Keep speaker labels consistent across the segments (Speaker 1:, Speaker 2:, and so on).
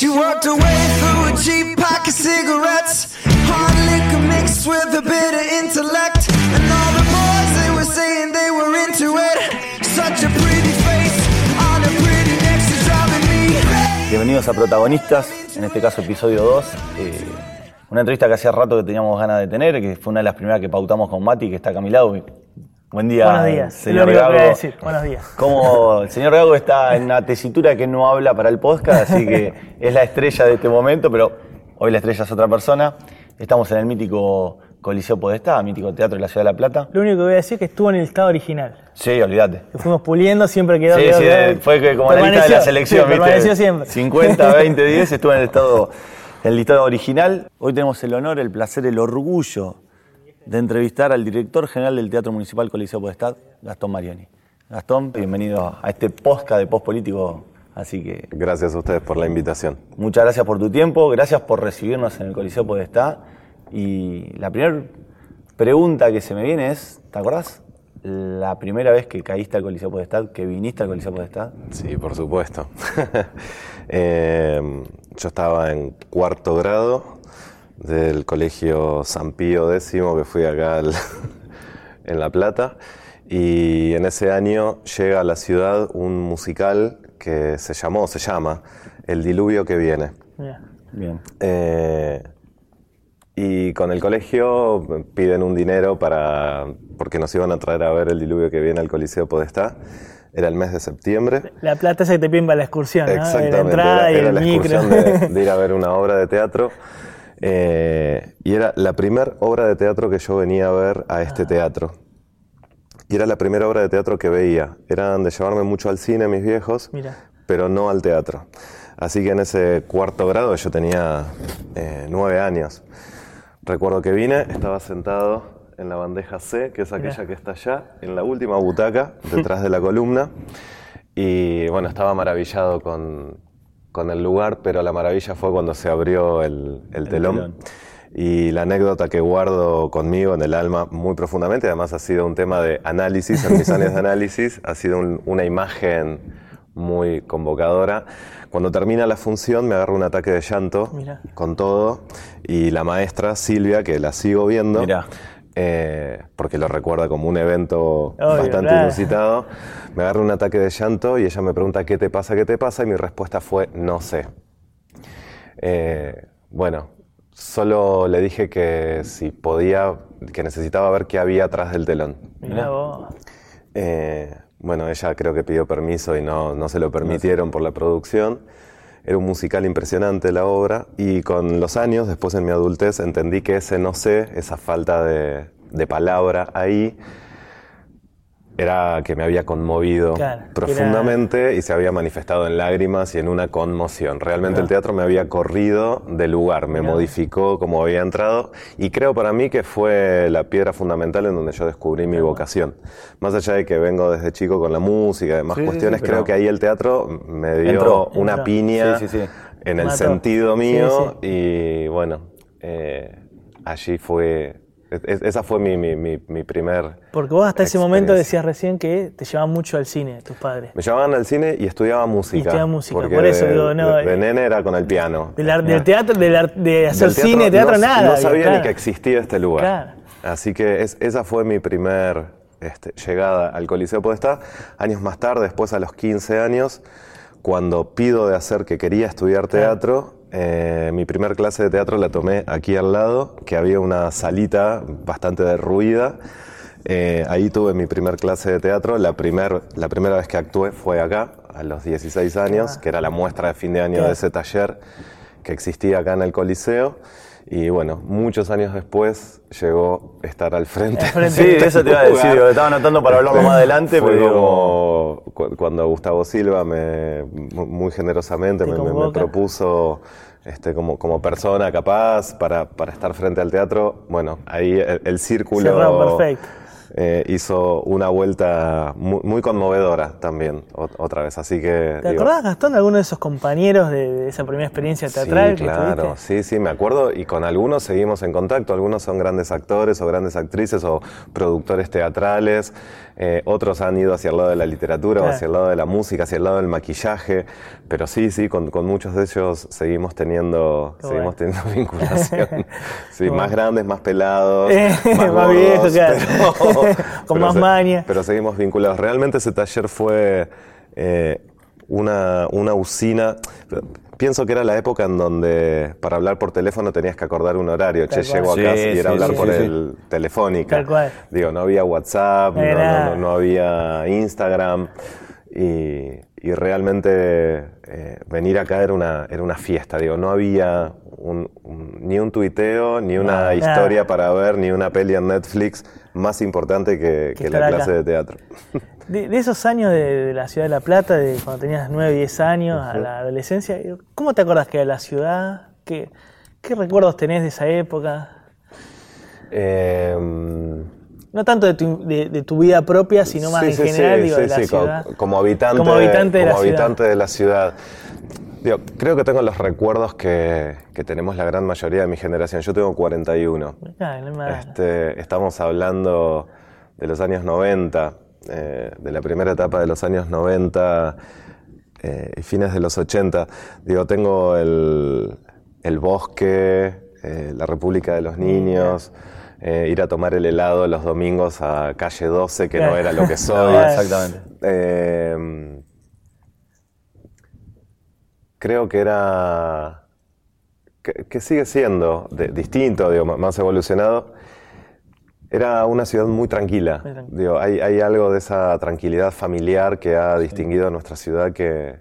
Speaker 1: She walked away through a cheap pack of cigarettes. Mixed with a bit of intellect.
Speaker 2: Bienvenidos a Protagonistas, en este caso episodio 2. eh, una entrevista que hacía rato que teníamos ganas de tener, que fue una de las primeras que pautamos con Mati, que está acá a mi lado. Buen día,
Speaker 3: Buenos días,
Speaker 2: señor
Speaker 3: lo único que voy a decir. Buenos días.
Speaker 2: Como el señor Gago está en una tesitura que no habla para el podcast, así que es la estrella de este momento, pero hoy la estrella es otra persona. Estamos en el mítico Coliseo Podestá, mítico Teatro de la Ciudad de La Plata.
Speaker 3: Lo único que voy a decir es que estuvo en el estado original.
Speaker 2: Sí, olvídate.
Speaker 3: Que fuimos puliendo, siempre quedó.
Speaker 2: Sí,
Speaker 3: quedó,
Speaker 2: sí,
Speaker 3: quedó.
Speaker 2: fue como la lista de la selección,
Speaker 3: sí,
Speaker 2: ¿viste?
Speaker 3: Siempre.
Speaker 2: 50, 20, 10, estuvo en el estado, en el listado original. Hoy tenemos el honor, el placer, el orgullo de entrevistar al director general del Teatro Municipal Coliseo Podestad, Gastón Mariani. Gastón, bienvenido a este podcast de Post Político, así que
Speaker 4: Gracias a ustedes por la invitación.
Speaker 2: muchas gracias por tu tiempo, gracias por recibirnos en el Coliseo Podestá. Y la primera pregunta que se me viene es, ¿te acordás? La primera vez que caíste al Coliseo Podestad, que viniste al Coliseo Podestad.
Speaker 4: Sí, por supuesto. Eh, yo estaba en cuarto grado del colegio San Pío X, que fui acá al- en La Plata, y en ese año llega a la ciudad un musical que se llamó, se llama, El Diluvio que viene.
Speaker 2: Bien.
Speaker 4: Eh, y con el colegio piden un dinero para porque nos iban a traer a ver el diluvio que viene al Coliseo Podestá. Era el mes de septiembre.
Speaker 3: La plata esa que te piden para la excursión, ¿no? De la
Speaker 4: Exactamente,
Speaker 3: entrada
Speaker 4: era,
Speaker 3: y
Speaker 4: era
Speaker 3: el
Speaker 4: la
Speaker 3: micro.
Speaker 4: excursión de, de ir a ver una obra de teatro. Eh, y era la primera obra de teatro que yo venía a ver a
Speaker 3: Ah.
Speaker 4: este teatro. Y era la primera obra de teatro que veía. Eran de llevarme mucho al cine mis viejos,
Speaker 3: Mira.
Speaker 4: pero no al teatro. Así que en ese cuarto grado yo tenía eh, nueve años. Recuerdo que vine, estaba sentado en la bandeja C, que es aquella que está allá, en la última butaca, detrás de la columna. Y bueno, estaba maravillado con, con el lugar, pero la maravilla fue cuando se abrió el, el telón.
Speaker 2: telón.
Speaker 4: Y la anécdota que guardo conmigo en el alma muy profundamente, además ha sido un tema de análisis, en mis años de análisis, ha sido un- una imagen muy convocadora. Cuando termina la función me agarra un ataque de llanto
Speaker 3: Mirá.
Speaker 4: con todo y la maestra Silvia, que la sigo viendo,
Speaker 2: Mirá.
Speaker 4: Eh, porque lo recuerda como un evento
Speaker 3: Obvio,
Speaker 4: bastante inusitado, me agarra un ataque de llanto y ella me pregunta qué te pasa, qué te pasa y mi respuesta fue no sé. Eh, bueno, solo le dije que si podía, que necesitaba ver qué había atrás del telón.
Speaker 3: Mirá vos.
Speaker 4: Eh, bueno, ella creo que pidió permiso y no, no se lo permitieron por la producción. Era un musical impresionante la obra y con los años, después en mi adultez, entendí que ese no sé, esa falta de, de palabra ahí, era que me había conmovido
Speaker 3: Claro,
Speaker 4: profundamente y se había manifestado en lágrimas y en una conmoción. Realmente el teatro me había corrido del lugar, me modificó como había entrado y creo para mí que fue la piedra fundamental en donde yo descubrí mi vocación. Más allá de que vengo desde chico con la música y demás
Speaker 2: Sí,
Speaker 4: cuestiones,
Speaker 2: sí,
Speaker 4: creo que ahí el teatro me dio
Speaker 2: Entró.
Speaker 4: una
Speaker 3: Entró.
Speaker 4: piña en el
Speaker 3: Mató.
Speaker 4: sentido mío y bueno, eh, allí fue, es- esa fue mi, mi- mi- mi primer...
Speaker 3: Porque vos hasta ese momento decías recién que te llevaban mucho al cine, tus padres.
Speaker 4: Me llevaban al cine y estudiaba música.
Speaker 3: Y estudiaba música,
Speaker 4: porque
Speaker 3: por eso
Speaker 4: de,
Speaker 3: digo, no,
Speaker 4: de- de
Speaker 3: eh,
Speaker 4: nene era con el piano.
Speaker 3: Del, ar- del teatro, del ar- de hacer
Speaker 4: Del
Speaker 3: cine, teatro,
Speaker 4: no,
Speaker 3: nada.
Speaker 4: No sabía ni que existía este lugar.
Speaker 3: Claro.
Speaker 4: Así que es- esa fue mi primer este, llegada al Coliseo Podestá. Años más tarde, después a los 15 años, cuando pido de hacer que quería estudiar teatro, eh, mi primer clase de teatro la tomé aquí al lado, que había una salita bastante derruida. Eh, ahí tuve mi primer clase de teatro. La, primer, la primera vez que actué fue acá, a los 16 años, que era la muestra de fin de año de ese taller que existía acá en el Coliseo. Y bueno, muchos años después llegó estar al frente.
Speaker 2: Sí, eso te iba a decir, estaba anotando para hablarlo más adelante,
Speaker 4: Fue
Speaker 2: pero digo,
Speaker 4: cu- cuando Gustavo Silva me, mu- muy generosamente
Speaker 3: Te
Speaker 4: me, propuso este, como, como persona capaz para, para estar frente al teatro, bueno, ahí el, el círculo eh, hizo una vuelta muy, muy conmovedora también, o- otra vez. Así que.
Speaker 3: ¿Te
Speaker 4: digo,
Speaker 3: acordás, Gastón, de alguno de esos compañeros de, de esa primera experiencia teatral
Speaker 4: Sí,
Speaker 3: que
Speaker 4: claro,
Speaker 3: tuviste?
Speaker 4: sí, sí, me acuerdo y con algunos seguimos en contacto, algunos son grandes actores o grandes actrices o productores teatrales, eh, otros han ido hacia el lado de la literatura o hacia el lado de la música, hacia el lado del maquillaje, pero sí, sí, con, con muchos de ellos seguimos teniendo,
Speaker 3: Qué
Speaker 4: seguimos
Speaker 3: bueno.
Speaker 4: teniendo vinculación. Sí, más grandes, más pelados,
Speaker 3: Eh,
Speaker 4: más,
Speaker 3: viejos, claro. Con
Speaker 4: pero
Speaker 3: más
Speaker 4: se-
Speaker 3: maña.
Speaker 4: Pero seguimos vinculados. Realmente ese taller fue eh, una, una usina. Pienso que era la época en donde para hablar por teléfono tenías que acordar un horario.
Speaker 3: Tal
Speaker 4: che, llego acá
Speaker 2: Sí,
Speaker 4: y era
Speaker 2: sí,
Speaker 4: hablar
Speaker 2: sí,
Speaker 4: por
Speaker 2: sí,
Speaker 4: el telefónica.
Speaker 3: Tal cual.
Speaker 4: Digo, no había WhatsApp,
Speaker 3: No
Speaker 4: no,
Speaker 3: había
Speaker 4: no-
Speaker 3: nada.
Speaker 4: no- no había Instagram. Y, y realmente eh, venir acá era una, era una fiesta. Digo, no había un- un- ni un tuiteo, ni una historia para ver, ni una peli en Netflix más importante que,
Speaker 3: Que
Speaker 4: que la clase
Speaker 3: acá.
Speaker 4: de teatro.
Speaker 3: De, de esos años de, de la ciudad de La Plata, de cuando tenías 9, 10 años, a la adolescencia, ¿cómo te acordás que era la ciudad? ¿Qué, qué recuerdos tenés de esa época?
Speaker 4: Eh,
Speaker 3: No tanto de tu, de, de tu vida propia, sino más
Speaker 4: sí,
Speaker 3: en
Speaker 4: sí,
Speaker 3: general,
Speaker 4: sí,
Speaker 3: digo, de la ciudad.
Speaker 4: Como, habitante,
Speaker 3: Como habitante de la
Speaker 4: como
Speaker 3: ciudad.
Speaker 4: habitante de la ciudad. Digo, creo que tengo los recuerdos que, que tenemos la gran mayoría de mi generación. Yo tengo 41.
Speaker 3: Ah, no me-
Speaker 4: Este, estamos hablando de los años 90, eh, de la primera etapa de los años 90 eh, y fines de los 80. Digo, tengo el, el bosque, eh, la República de los Niños, ir a tomar el helado los domingos a calle 12, que no era lo que soy.
Speaker 3: No,
Speaker 2: exactamente.
Speaker 4: Eh, creo que era. que, que sigue siendo de- distinto, digo, más evolucionado. Era una ciudad muy tranquila.
Speaker 3: Muy tranquila.
Speaker 4: Digo, hay, hay algo de esa tranquilidad familiar que ha distinguido a nuestra ciudad que,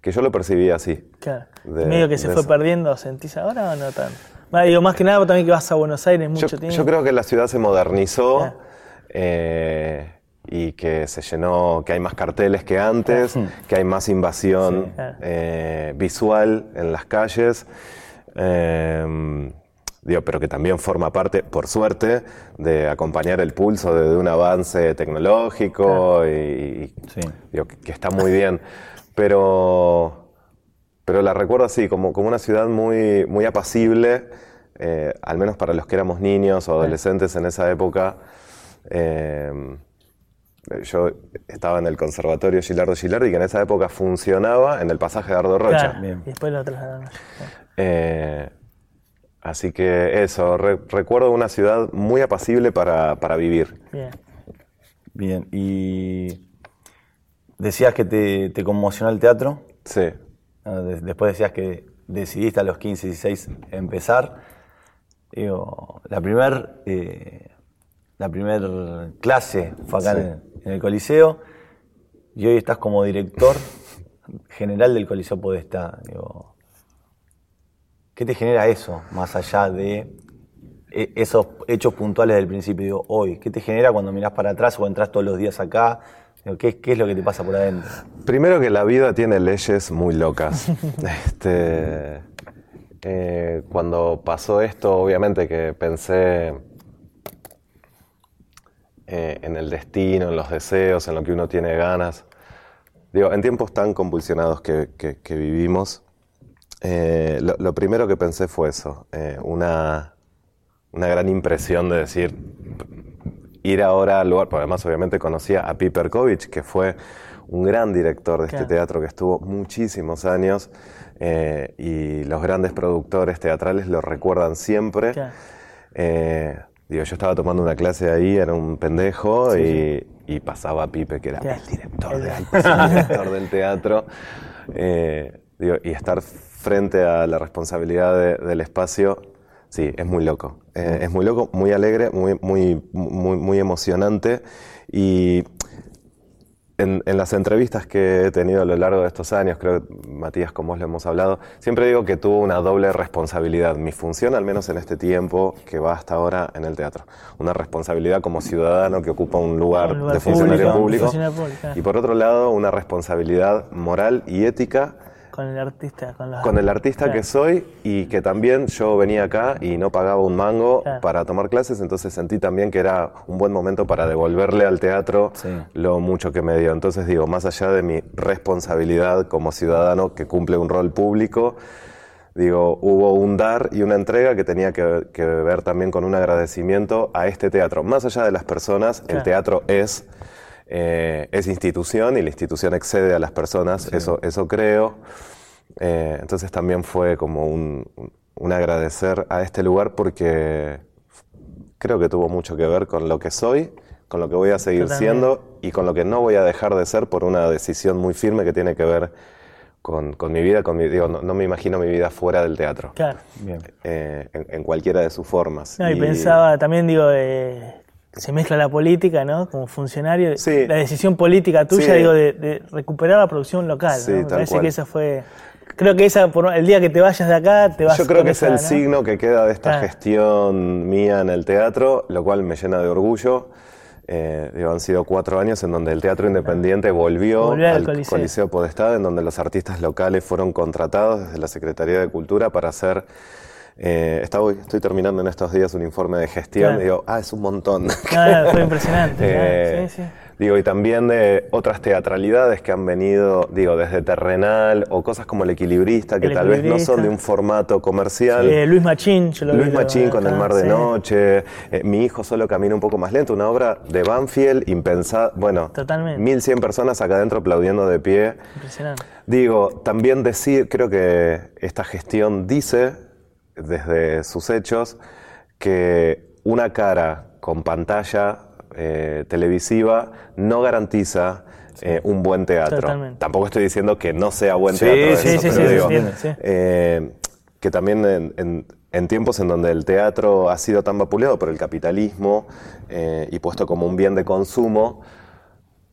Speaker 4: que yo lo percibía así.
Speaker 3: Claro.
Speaker 4: de-
Speaker 3: medio que se fue
Speaker 4: eso.
Speaker 3: perdiendo, ¿sentís ahora o no tanto? Va, digo, más que nada también que vas a Buenos Aires mucho
Speaker 4: Yo,
Speaker 3: tiempo.
Speaker 4: yo creo que la ciudad se modernizó
Speaker 3: Claro.
Speaker 4: eh, y que se llenó, que hay más carteles que antes, que hay más invasión
Speaker 3: Sí, claro.
Speaker 4: eh, visual en las calles. eh, digo, pero que también forma parte, por suerte, de acompañar el pulso de, de un avance tecnológico y, y-
Speaker 2: Sí.
Speaker 4: digo, que, que está muy bien. Pero, pero la recuerdo así, como, como una ciudad muy, muy apacible, eh, al menos para los que éramos niños o adolescentes en esa época. Eh, yo estaba en el Conservatorio Gilardo Gilardi, que en esa época funcionaba en el pasaje de Ardo Rocha.
Speaker 3: Claro,
Speaker 2: Bien.
Speaker 3: Y después lo trasladaron.
Speaker 4: Eh, así que eso, re- recuerdo una ciudad muy apacible para, para vivir.
Speaker 3: Bien.
Speaker 2: Bien, y decías que te, te conmocionó el teatro.
Speaker 4: Sí.
Speaker 2: Ah, de- Después decías que decidiste a los 15, 16 empezar. Digo, la primer, eh, la primer clase fue acá
Speaker 4: Sí.
Speaker 2: en, en el Coliseo y hoy estás como director general del Coliseo Podestá. Digo, ¿Qué te genera eso, más allá de e- esos hechos puntuales del principio? Digo, hoy, ¿qué te genera cuando mirás para atrás o entras todos los días acá? ¿qué, qué es lo que te pasa por adentro?
Speaker 4: Primero que la vida tiene leyes muy locas. este, eh, cuando pasó esto, obviamente que pensé eh, en el destino, en los deseos, en lo que uno tiene ganas. Digo, en tiempos tan convulsionados que, que- que vivimos, eh, lo, lo primero que pensé fue eso, eh, una, una gran impresión de decir, ir ahora al lugar, porque además obviamente conocía a Piper Kovic, que fue un gran director de este
Speaker 3: Claro.
Speaker 4: teatro que estuvo muchísimos años eh, y los grandes productores teatrales lo recuerdan siempre.
Speaker 3: Claro.
Speaker 4: Digo, yo estaba tomando una clase ahí, era un pendejo y, y pasaba a Pipe, que era
Speaker 3: Claro.
Speaker 4: el director,
Speaker 3: el
Speaker 4: director del teatro. Digo, y estar frente a la responsabilidad de- del espacio, sí, es muy loco. Eh, es muy loco, muy alegre, muy, muy, muy, muy emocionante. Y en, en las entrevistas que he tenido a lo largo de estos años, creo que Matías, como vos lo hemos hablado, siempre digo que tuvo una doble responsabilidad. Mi función, al menos en este tiempo que va hasta ahora en el teatro. Una responsabilidad como ciudadano que ocupa un lugar,
Speaker 3: Un lugar
Speaker 4: de funcionario
Speaker 3: público,
Speaker 4: público.
Speaker 3: funcionario público, claro.
Speaker 4: Y por otro lado, una responsabilidad moral y ética
Speaker 3: con el artista, con, los-
Speaker 4: con el artista
Speaker 3: Claro.
Speaker 4: que soy y que también yo venía acá y no pagaba un mango
Speaker 3: Claro.
Speaker 4: para tomar clases, entonces sentí también que era un buen momento para devolverle al teatro
Speaker 2: Sí.
Speaker 4: lo mucho que me dio. Entonces digo, más allá de mi responsabilidad como ciudadano que cumple un rol público, digo, hubo un dar y una entrega que tenía que, que ver también con un agradecimiento a este teatro. Más allá de las personas, el teatro es, eh, es institución y la institución excede a las personas, eso, eso creo. Eh, entonces también fue como un, agradecer a este lugar porque creo que tuvo mucho que ver con lo que soy, con lo que voy a seguir siendo y con lo que no voy a dejar de ser por una decisión muy firme que tiene que ver con, con mi vida, con mi, digo, no, no me imagino mi vida fuera del teatro,
Speaker 3: Claro.
Speaker 2: Bien.
Speaker 4: eh, en, en cualquiera de sus formas.
Speaker 3: No, y, pensaba también, digo, eh, se mezcla la política, ¿no? Como funcionario,
Speaker 4: Sí.
Speaker 3: la decisión política tuya,
Speaker 4: Sí.
Speaker 3: digo, de, de recuperar la producción local,
Speaker 4: Sí,
Speaker 3: ¿no? Me parece
Speaker 4: cual.
Speaker 3: que esa fue... Creo que esa, por- el día que te vayas de acá, te vas
Speaker 4: Yo creo que es el
Speaker 3: ¿no?
Speaker 4: signo que queda de esta
Speaker 3: Claro.
Speaker 4: gestión mía en el teatro, lo cual me llena de orgullo. Eh, digo, han sido cuatro años en donde el teatro independiente volvió,
Speaker 3: al Coliseo.
Speaker 4: Coliseo. Podestad, en donde los artistas locales fueron contratados desde la Secretaría de Cultura para hacer. Eh, estaba- estoy terminando en estos días un informe de gestión
Speaker 3: Claro.
Speaker 4: y digo, ah, es un montón.
Speaker 3: No, fue impresionante.
Speaker 4: Eh,
Speaker 3: claro, sí, sí.
Speaker 4: Digo, y también de otras teatralidades que han venido, digo, desde Terrenal o cosas como El Equilibrista, que
Speaker 3: El
Speaker 4: tal vez no son de un formato comercial.
Speaker 3: Luis Machín, yo lo vi.
Speaker 4: Luis
Speaker 3: lo-
Speaker 4: Machín con El Mar de
Speaker 3: sí.
Speaker 4: Noche, eh, Mi hijo solo camina un poco más lento, una obra de Banfield impensada, bueno,
Speaker 3: Totalmente.
Speaker 4: 1100 personas acá adentro aplaudiendo de pie.
Speaker 3: Impresionante.
Speaker 4: Digo, también decir, creo que esta gestión dice, desde sus hechos, que una cara con pantalla eh, televisiva no garantiza eh, un buen teatro.
Speaker 3: Totalmente.
Speaker 4: Tampoco estoy diciendo que no sea buen
Speaker 2: Sí,
Speaker 4: teatro.
Speaker 2: sí,
Speaker 4: eso,
Speaker 2: sí,
Speaker 4: pero
Speaker 2: sí,
Speaker 4: digo, eh, que también en, en- en tiempos en donde el teatro ha sido tan vapuleado por el capitalismo eh, y puesto como un bien de consumo,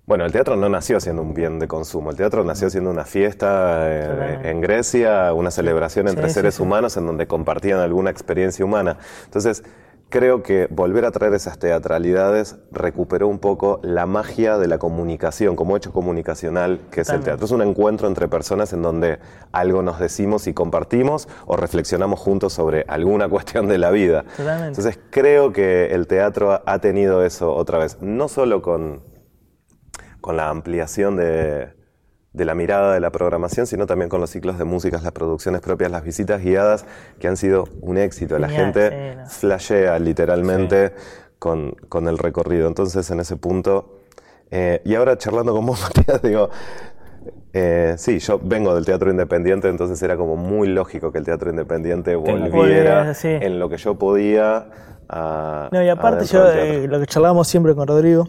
Speaker 4: bueno, el teatro no nació siendo un bien de consumo, el teatro nació siendo una fiesta eh, en Grecia, una celebración entre
Speaker 3: Sí,
Speaker 4: seres
Speaker 3: sí.
Speaker 4: humanos en donde compartían alguna experiencia humana. Entonces, creo que volver a traer esas teatralidades recuperó un poco la magia de la comunicación, como hecho comunicacional que es el teatro. Es un encuentro entre personas en donde algo nos decimos y compartimos o reflexionamos juntos sobre alguna cuestión de la vida.
Speaker 3: Totalmente.
Speaker 4: Entonces, creo que el teatro ha tenido eso otra vez, no solo con con la ampliación de, de la mirada de la programación, sino también con los ciclos de músicas, las producciones propias, las visitas guiadas, que han sido un éxito. La gente
Speaker 3: sí, no.
Speaker 4: flashea literalmente con, con el recorrido. Entonces, en ese punto, eh, y ahora charlando con vos, Matías, digo, eh, sí, yo vengo del teatro independiente, entonces era como muy lógico que el teatro independiente volviera
Speaker 3: sí.
Speaker 4: en lo que yo podía. a-
Speaker 3: No, y aparte yo, eh, lo que charlábamos siempre con Rodrigo,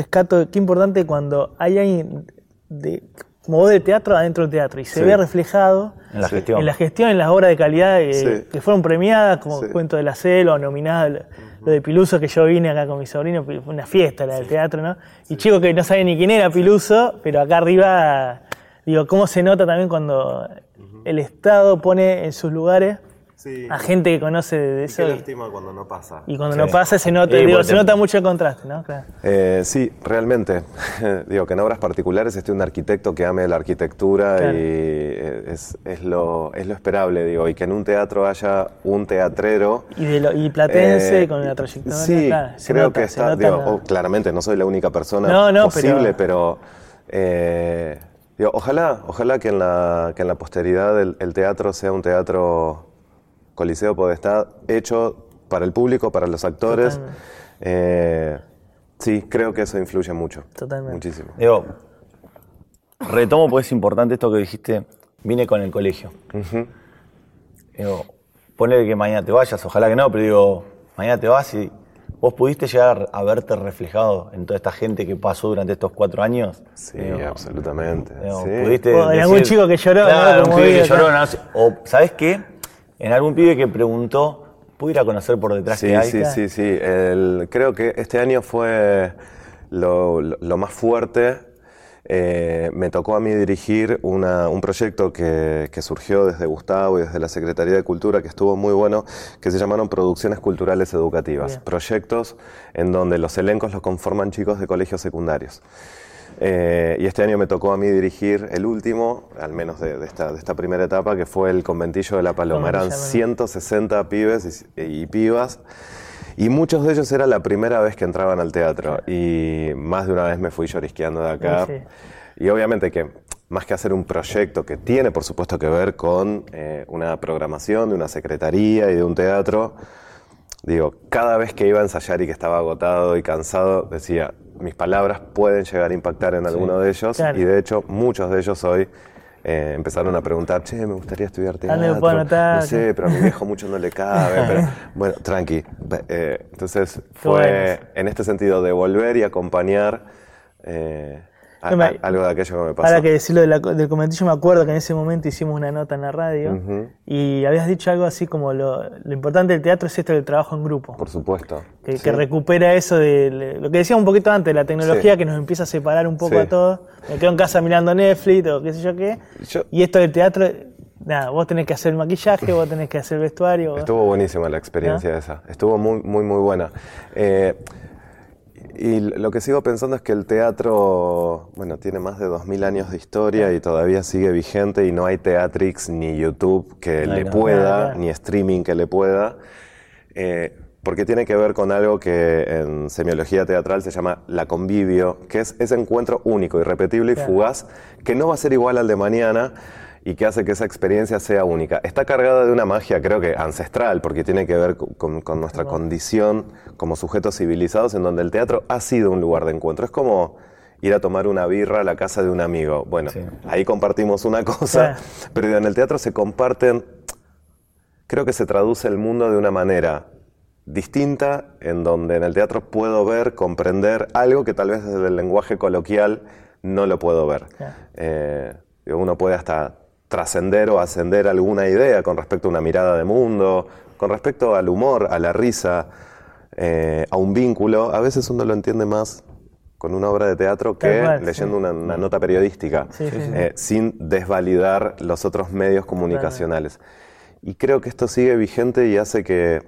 Speaker 3: rescato, qué importante cuando hay alguien de, como vos del teatro adentro del teatro y se
Speaker 4: Sí.
Speaker 3: ve reflejado
Speaker 2: En la
Speaker 4: Sí.
Speaker 2: gestión.
Speaker 3: en la gestión, en las obras de calidad eh,
Speaker 4: Sí.
Speaker 3: que fueron premiadas, como. Cuento de la Selva, nominadas, lo, lo de Piluso, que yo vine acá con mi sobrino, fue una fiesta la del teatro, ¿no? Y chicos que no saben ni quién era Piluso, pero acá arriba, digo, cómo se nota también cuando el Estado pone en sus lugares
Speaker 4: Sí.
Speaker 3: a gente que conoce de
Speaker 4: Y
Speaker 3: eso.
Speaker 4: qué
Speaker 3: Y,
Speaker 4: lástima cuando no pasa.
Speaker 3: y cuando
Speaker 2: Sí.
Speaker 3: no pasa se nota, digo, se nota mucho el contraste, ¿no? Claro.
Speaker 4: Eh, sí, realmente. Digo que en obras particulares esté un arquitecto que ame la arquitectura
Speaker 3: Claro.
Speaker 4: y eh, es, es lo, es lo esperable, digo, y que en un teatro haya un teatrero.
Speaker 3: Y, de lo- y platense
Speaker 4: eh,
Speaker 3: con la trayectoria.
Speaker 4: Sí,
Speaker 3: claro,
Speaker 4: creo
Speaker 3: nota,
Speaker 4: que está.
Speaker 3: nota
Speaker 4: digo,
Speaker 3: la-
Speaker 4: oh, claramente no soy la única persona
Speaker 3: No, no,
Speaker 4: posible,
Speaker 3: pero-
Speaker 4: pero. eh, digo, ojalá, ojalá que en la, que en la posteridad el, el teatro sea un teatro Coliseo Podestad hecho para el público, para los actores. Eh, sí, creo que eso influye mucho.
Speaker 3: Totalmente.
Speaker 4: Muchísimo.
Speaker 2: Digo, retomo porque es importante esto que dijiste, vine con el colegio. Digo, ponle que mañana te vayas, ojalá que no, pero digo, mañana te vas y vos pudiste llegar a verte reflejado en toda esta gente que pasó durante estos cuatro años.
Speaker 4: Sí,
Speaker 2: Digo,
Speaker 4: absolutamente.
Speaker 2: digo,
Speaker 4: sí.
Speaker 2: pudiste
Speaker 3: O en algún chico que lloró,
Speaker 2: Claro,
Speaker 3: ¿no?
Speaker 2: un pibe que lloró, no sé, o ¿sabes qué? En algún pibe que preguntó, ¿puedo ir a conocer por detrás
Speaker 4: Sí,
Speaker 2: que hay?
Speaker 4: sí, sí, sí. El- creo que este año fue lo, lo- lo más fuerte. Eh, me tocó a mí dirigir una- un proyecto que, que surgió desde Gustavo y desde la Secretaría de Cultura, que estuvo muy bueno, que se llamaron Producciones Culturales Educativas.
Speaker 3: Bien.
Speaker 4: Proyectos en donde los elencos los conforman chicos de colegios secundarios. Eh, y este año me tocó a mí dirigir el último, al menos de, de esta, de esta primera etapa, que fue el Conventillo de la Paloma. Eran
Speaker 3: Conventillo de
Speaker 4: 160 pibes y, y pibas. Y muchos de ellos era la primera vez que entraban al teatro. Y más de una vez me fui llorisqueando de acá.
Speaker 3: Sí,
Speaker 4: Y obviamente que más que hacer un proyecto que tiene, por supuesto, que ver con eh, una programación de una secretaría y de un teatro, digo, cada vez que iba a ensayar y que estaba agotado y cansado, decía, mis palabras pueden llegar a impactar en alguno de ellos.
Speaker 3: Claro.
Speaker 4: Y de hecho, muchos de ellos hoy eh, empezaron a preguntar, che, me gustaría estudiar teatro.
Speaker 3: ¿Dónde me puedo anotar?
Speaker 4: No sé, pero a mi viejo mucho no le cabe. pero, bueno, tranqui. Eh, entonces, fue
Speaker 3: bueno.
Speaker 4: en este sentido de volver y acompañar eh, a-
Speaker 3: No, me-
Speaker 4: a- algo de aquello que me pasó.
Speaker 3: Ahora que decirlo de la- del comentillo, me acuerdo que en ese momento hicimos una nota en la radio y habías dicho algo así como lo, lo importante del teatro es esto del trabajo en grupo.
Speaker 4: Por supuesto.
Speaker 3: que,
Speaker 4: Sí.
Speaker 3: que recupera eso de lo que decíamos un poquito antes, la tecnología
Speaker 4: Sí.
Speaker 3: que nos empieza a separar un poco
Speaker 4: Sí.
Speaker 3: a todos. Me quedo en casa mirando Netflix o qué sé yo qué.
Speaker 4: Yo-
Speaker 3: Y esto del teatro, nada, vos tenés que hacer el maquillaje, vos tenés que hacer el vestuario.
Speaker 4: Estuvo buenísima la experiencia esa. Estuvo muy, muy, muy buena. Eh, y lo que sigo pensando es que el teatro, bueno, tiene más de 2000 años de historia y todavía sigue vigente y no hay Teatrix ni YouTube que
Speaker 2: No
Speaker 4: le
Speaker 2: nada.
Speaker 4: pueda, ni streaming que le pueda. Eh, porque tiene que ver con algo que en semiología teatral se llama la convivio, que es ese encuentro único, irrepetible y
Speaker 3: Claro.
Speaker 4: fugaz, que no va a ser igual al de mañana y que hace que esa experiencia sea única. Está cargada de una magia, creo que ancestral, porque tiene que ver con, nuestra condición como sujetos civilizados, en donde el teatro ha sido un lugar de encuentro. Es como ir a tomar una birra a la casa de un amigo. Bueno,
Speaker 2: Sí.
Speaker 4: ahí compartimos una cosa, pero en el teatro se comparten creo que se traduce el mundo de una manera distinta, en donde en el teatro puedo ver, comprender algo que tal vez desde el lenguaje coloquial no lo puedo ver. Eh, uno puede hasta trascender o ascender alguna idea con respecto a una mirada de mundo, con respecto al humor, a la risa, eh, a un vínculo. A veces uno lo entiende más con una obra de teatro que leyendo una, una nota periodística,
Speaker 3: Sí, sí, sí.
Speaker 4: eh, sin desvalidar los otros medios comunicacionales. Y creo que esto sigue vigente y hace que,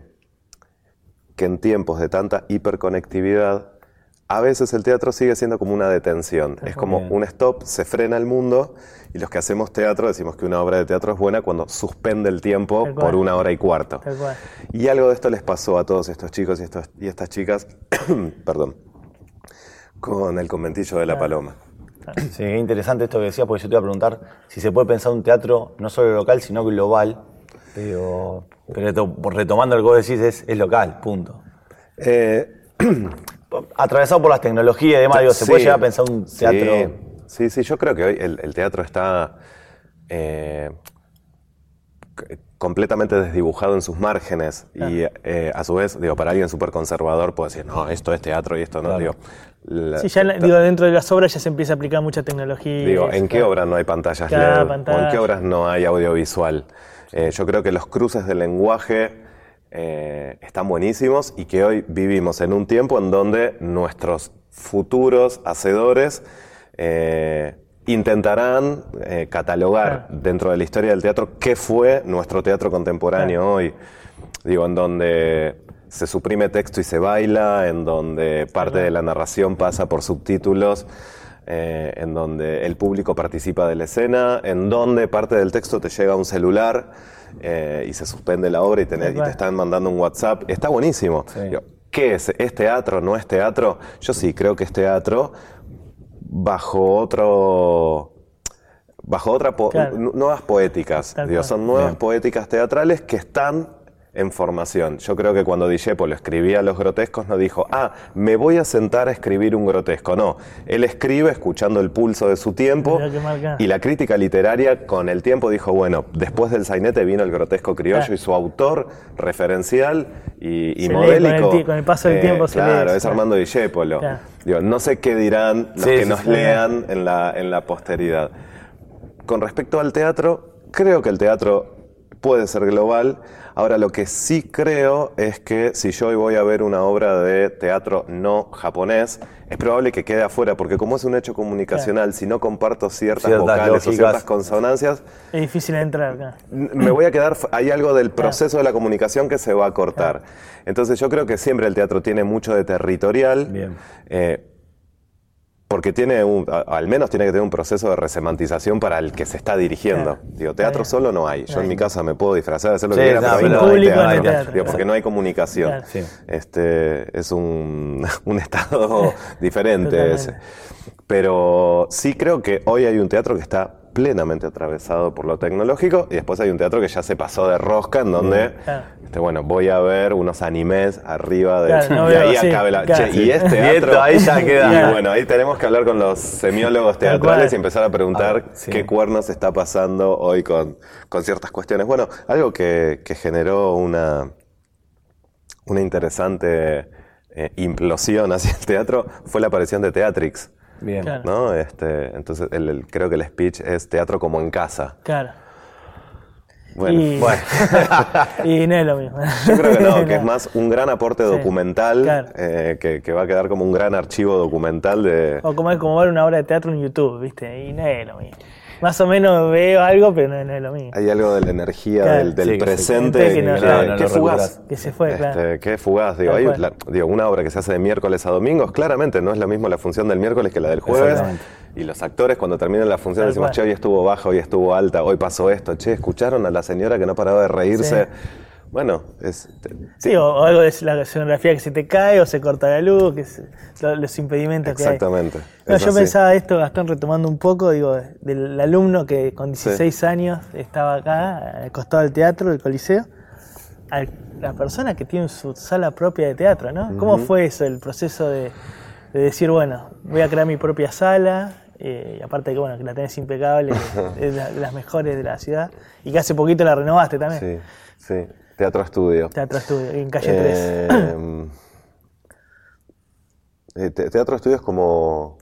Speaker 4: que en tiempos de tanta hiperconectividad, a veces el teatro sigue siendo como una detención. Es como
Speaker 2: Bien.
Speaker 4: un stop, se frena el mundo y los que hacemos teatro decimos que una obra de teatro es buena cuando suspende el tiempo
Speaker 3: Tal cual.
Speaker 4: por una hora y cuarto.
Speaker 3: Tal cual.
Speaker 4: Y algo de esto les pasó a todos estos chicos y, estos- y estas chicas, perdón, con el conventillo de la paloma.
Speaker 2: Sí, es interesante esto que decía, porque yo te iba a preguntar si se puede pensar un teatro no solo local, sino global. Pero, pero retomando lo que vos decís, es, es local, punto.
Speaker 4: Eh,
Speaker 2: Atravesado por las tecnologías y demás, digo, ¿se
Speaker 4: Sí,
Speaker 2: puede llegar a pensar un teatro?
Speaker 4: Sí, sí, yo creo que hoy el, el teatro está eh, completamente desdibujado en sus márgenes y eh, a su vez, digo, para alguien súper conservador puede decir, no, esto es teatro y esto no,
Speaker 2: Claro.
Speaker 4: digo. la-
Speaker 3: Sí, ya digo, dentro de las obras ya se empieza a aplicar mucha tecnología.
Speaker 4: Digo, ¿en qué
Speaker 3: claro.
Speaker 4: obras no hay pantallas LED? ¿O en qué obras no hay audiovisual? Eh, yo creo que los cruces del lenguaje eh, están buenísimos y que hoy vivimos en un tiempo en donde nuestros futuros hacedores eh, intentarán eh, catalogar dentro de la historia del teatro qué fue nuestro teatro contemporáneo hoy. Digo, en donde se suprime texto y se baila, en donde parte de la narración pasa por subtítulos, eh, en donde el público participa de la escena, en donde parte del texto te llega a un celular eh, y se suspende la obra y, tenés- y te están mandando un WhatsApp. Está buenísimo.
Speaker 2: Sí.
Speaker 4: ¿Qué es? ¿Es teatro? ¿No es teatro? Yo sí creo que es teatro bajo otro bajo otra po-
Speaker 3: Claro.
Speaker 4: nuevas poéticas. Digo, son nuevas
Speaker 2: Bien.
Speaker 4: poéticas teatrales que están en formación. Yo creo que cuando Discepolo escribía los grotescos no dijo, ah, me voy a sentar a escribir un grotesco. No, él escribe escuchando el pulso de su tiempo y la crítica literaria con el tiempo dijo, bueno, después del sainete vino el grotesco criollo
Speaker 3: Claro.
Speaker 4: y su autor referencial y, y
Speaker 3: Se lee
Speaker 4: modélico.
Speaker 3: con el ti- con el paso del tiempo se
Speaker 4: Claro,
Speaker 3: lee,
Speaker 4: es
Speaker 3: claro.
Speaker 4: Armando Discepolo.
Speaker 3: Claro.
Speaker 4: Digo, no sé qué dirán los
Speaker 2: Sí,
Speaker 4: que
Speaker 2: sí,
Speaker 4: nos
Speaker 2: sí.
Speaker 4: lean en la, en la posteridad. Con respecto al teatro, creo que el teatro puede ser global. Ahora, lo que sí creo es que si yo hoy voy a ver una obra de teatro no japonés, es probable que quede afuera, porque como es un hecho comunicacional, si no comparto ciertas,
Speaker 2: Ciertas
Speaker 4: vocales o
Speaker 2: lógicas.
Speaker 4: ciertas consonancias,
Speaker 3: Es difícil entrar acá.
Speaker 4: N- me voy a quedar, hay algo del proceso de la comunicación que se va a cortar. Entonces yo creo que siempre el teatro tiene mucho de territorial.
Speaker 2: Bien.
Speaker 4: Eh, porque tiene un, a- al menos tiene que tener un proceso de resemantización para el que se está dirigiendo.
Speaker 3: Claro.
Speaker 4: Digo, teatro solo no hay. Yo en mi casa me puedo disfrazar, hacer lo
Speaker 2: Sí,
Speaker 4: que quiera,
Speaker 2: no,
Speaker 4: pero no hay
Speaker 3: no
Speaker 4: teatro.
Speaker 3: teatro,
Speaker 4: Digo, porque no hay comunicación.
Speaker 3: Claro.
Speaker 2: Sí.
Speaker 4: Este es un, un estado diferente ese. Pero sí creo que hoy hay un teatro que está plenamente atravesado por lo tecnológico y después hay un teatro que ya se pasó de rosca en donde,
Speaker 3: Claro.
Speaker 4: este, bueno, voy a ver unos animes arriba de...
Speaker 3: Claro, no
Speaker 4: y ahí
Speaker 3: sí,
Speaker 4: acabe la...
Speaker 3: claro.
Speaker 4: che, y este
Speaker 2: Y
Speaker 4: teatro...
Speaker 2: ahí ya queda.
Speaker 4: Y bueno, ahí tenemos que hablar con los semiólogos teatrales y empezar a preguntar
Speaker 2: Ah, sí.
Speaker 4: qué cuernos está pasando hoy con, con ciertas cuestiones. Bueno, algo que, que generó una, una interesante eh, implosión hacia el teatro fue la aparición de Teatrix.
Speaker 2: Bien.
Speaker 3: Claro.
Speaker 4: ¿no? Este, entonces, el- el- creo que el speech es teatro como en casa.
Speaker 3: Claro.
Speaker 4: Bueno,
Speaker 3: y,
Speaker 4: bueno,
Speaker 3: y no es lo mismo.
Speaker 4: yo creo que no, que es más un gran aporte documental
Speaker 3: claro.
Speaker 4: eh, que, que va a quedar como un gran archivo documental de...
Speaker 3: O como es como ver una obra de teatro en YouTube, ¿viste? Y no es lo mismo. Más o menos veo algo, pero no, no es lo mismo.
Speaker 4: Hay algo de la energía
Speaker 3: Claro.
Speaker 4: del, del
Speaker 2: Sí,
Speaker 4: presente
Speaker 3: que
Speaker 4: que,
Speaker 3: no-
Speaker 4: que-
Speaker 2: no, no
Speaker 4: que
Speaker 2: lo
Speaker 4: fugaz.
Speaker 3: Que se fue, claro.
Speaker 4: Este, que fugaz, digo, hay la- digo, una obra que se hace de miércoles a domingos, claramente no es la misma la función del miércoles que la del jueves. Y los actores cuando terminan la función
Speaker 3: Tal
Speaker 4: decimos,
Speaker 3: cual.
Speaker 4: che, hoy estuvo baja, hoy estuvo alta, hoy pasó esto, che, ¿escucharon a la señora que no paraba de reírse?
Speaker 3: Sí.
Speaker 4: Bueno, es...
Speaker 3: Sí, o, o algo de la escenografía que se te cae o se corta la luz, que se- lo- los impedimentos que hay.
Speaker 4: Exactamente.
Speaker 3: No, yo
Speaker 4: así.
Speaker 3: pensaba esto, Gastón, retomando un poco, digo, del alumno que con 16 años estaba acá, al costado del teatro, del Coliseo, a la persona que tiene su sala propia de teatro, ¿no? ¿Cómo fue eso, el proceso de, de decir, bueno, voy a crear mi propia sala, eh, y aparte que, bueno, que la tenés impecable, es la- de las mejores de la ciudad, y que hace poquito la renovaste también,
Speaker 4: Sí, sí. Teatro Estudio.
Speaker 3: Teatro Estudio, en calle 3.
Speaker 4: Eh, eh, te- teatro Estudio es como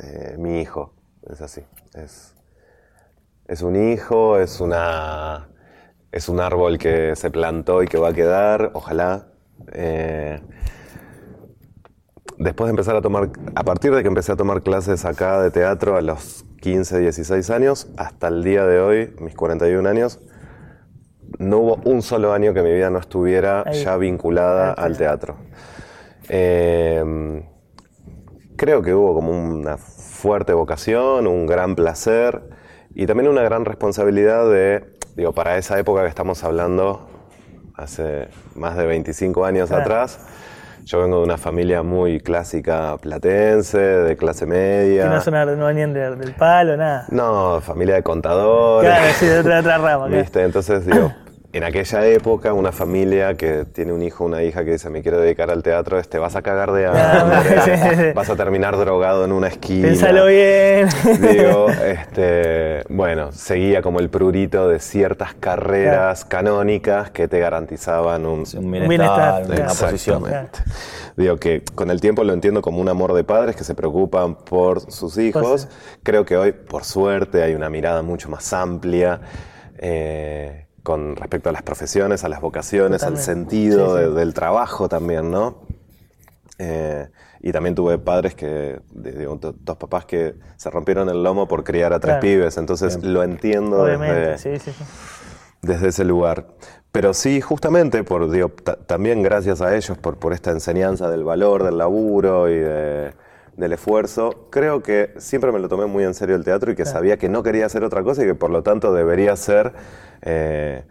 Speaker 4: eh, mi hijo, es así. Es, es un hijo, es una es un árbol que se plantó y que va a quedar, ojalá. Eh, después de empezar a tomar, a partir de que empecé a tomar clases acá de teatro a los 15, 16 años, hasta el día de hoy, mis 41 años, no hubo un solo año que mi vida no estuviera
Speaker 3: Ahí.
Speaker 4: ya vinculada al teatro. Eh, creo que hubo como una fuerte vocación, un gran placer y también una gran responsabilidad de, digo, para esa época que estamos hablando, hace más de 25 años
Speaker 3: Claro.
Speaker 4: atrás, yo vengo de una familia muy clásica platense, de clase media.
Speaker 3: Que no, son, no venían de- del palo, nada.
Speaker 4: No, familia de contadores.
Speaker 3: Claro, sí, de otra, otra rama.
Speaker 4: ¿Viste? Entonces, digo, en aquella época, una familia que tiene un hijo o una hija que dice, me quiero dedicar al teatro, este, vas a cagar de hambre, vas a terminar drogado en una esquina.
Speaker 3: Pensalo bien.
Speaker 4: Digo, este, bueno, seguía como el prurito de ciertas carreras canónicas que te garantizaban un,
Speaker 2: Un
Speaker 3: bienestar,
Speaker 2: bienestar, una
Speaker 3: claro.
Speaker 2: posición.
Speaker 4: Digo que con el tiempo lo entiendo como un amor de padres que se preocupan por sus hijos. Creo que hoy, por suerte, hay una mirada mucho más amplia eh, con respecto a las profesiones, a las vocaciones, al sentido
Speaker 3: Sí, sí.
Speaker 4: de- del trabajo también, ¿no? Eh, y también tuve padres que, digo, dos papás que se rompieron el lomo por criar a tres
Speaker 3: Claro.
Speaker 4: pibes, entonces lo entiendo
Speaker 3: Obviamente,
Speaker 4: desde,
Speaker 3: sí,
Speaker 4: desde ese lugar. Pero sí, justamente, por, digo, también gracias a ellos por, por esta enseñanza del valor, del laburo y de- del esfuerzo, creo que siempre me lo tomé muy en serio el teatro y que sabía que no quería hacer otra cosa y que por lo tanto debería ser eh,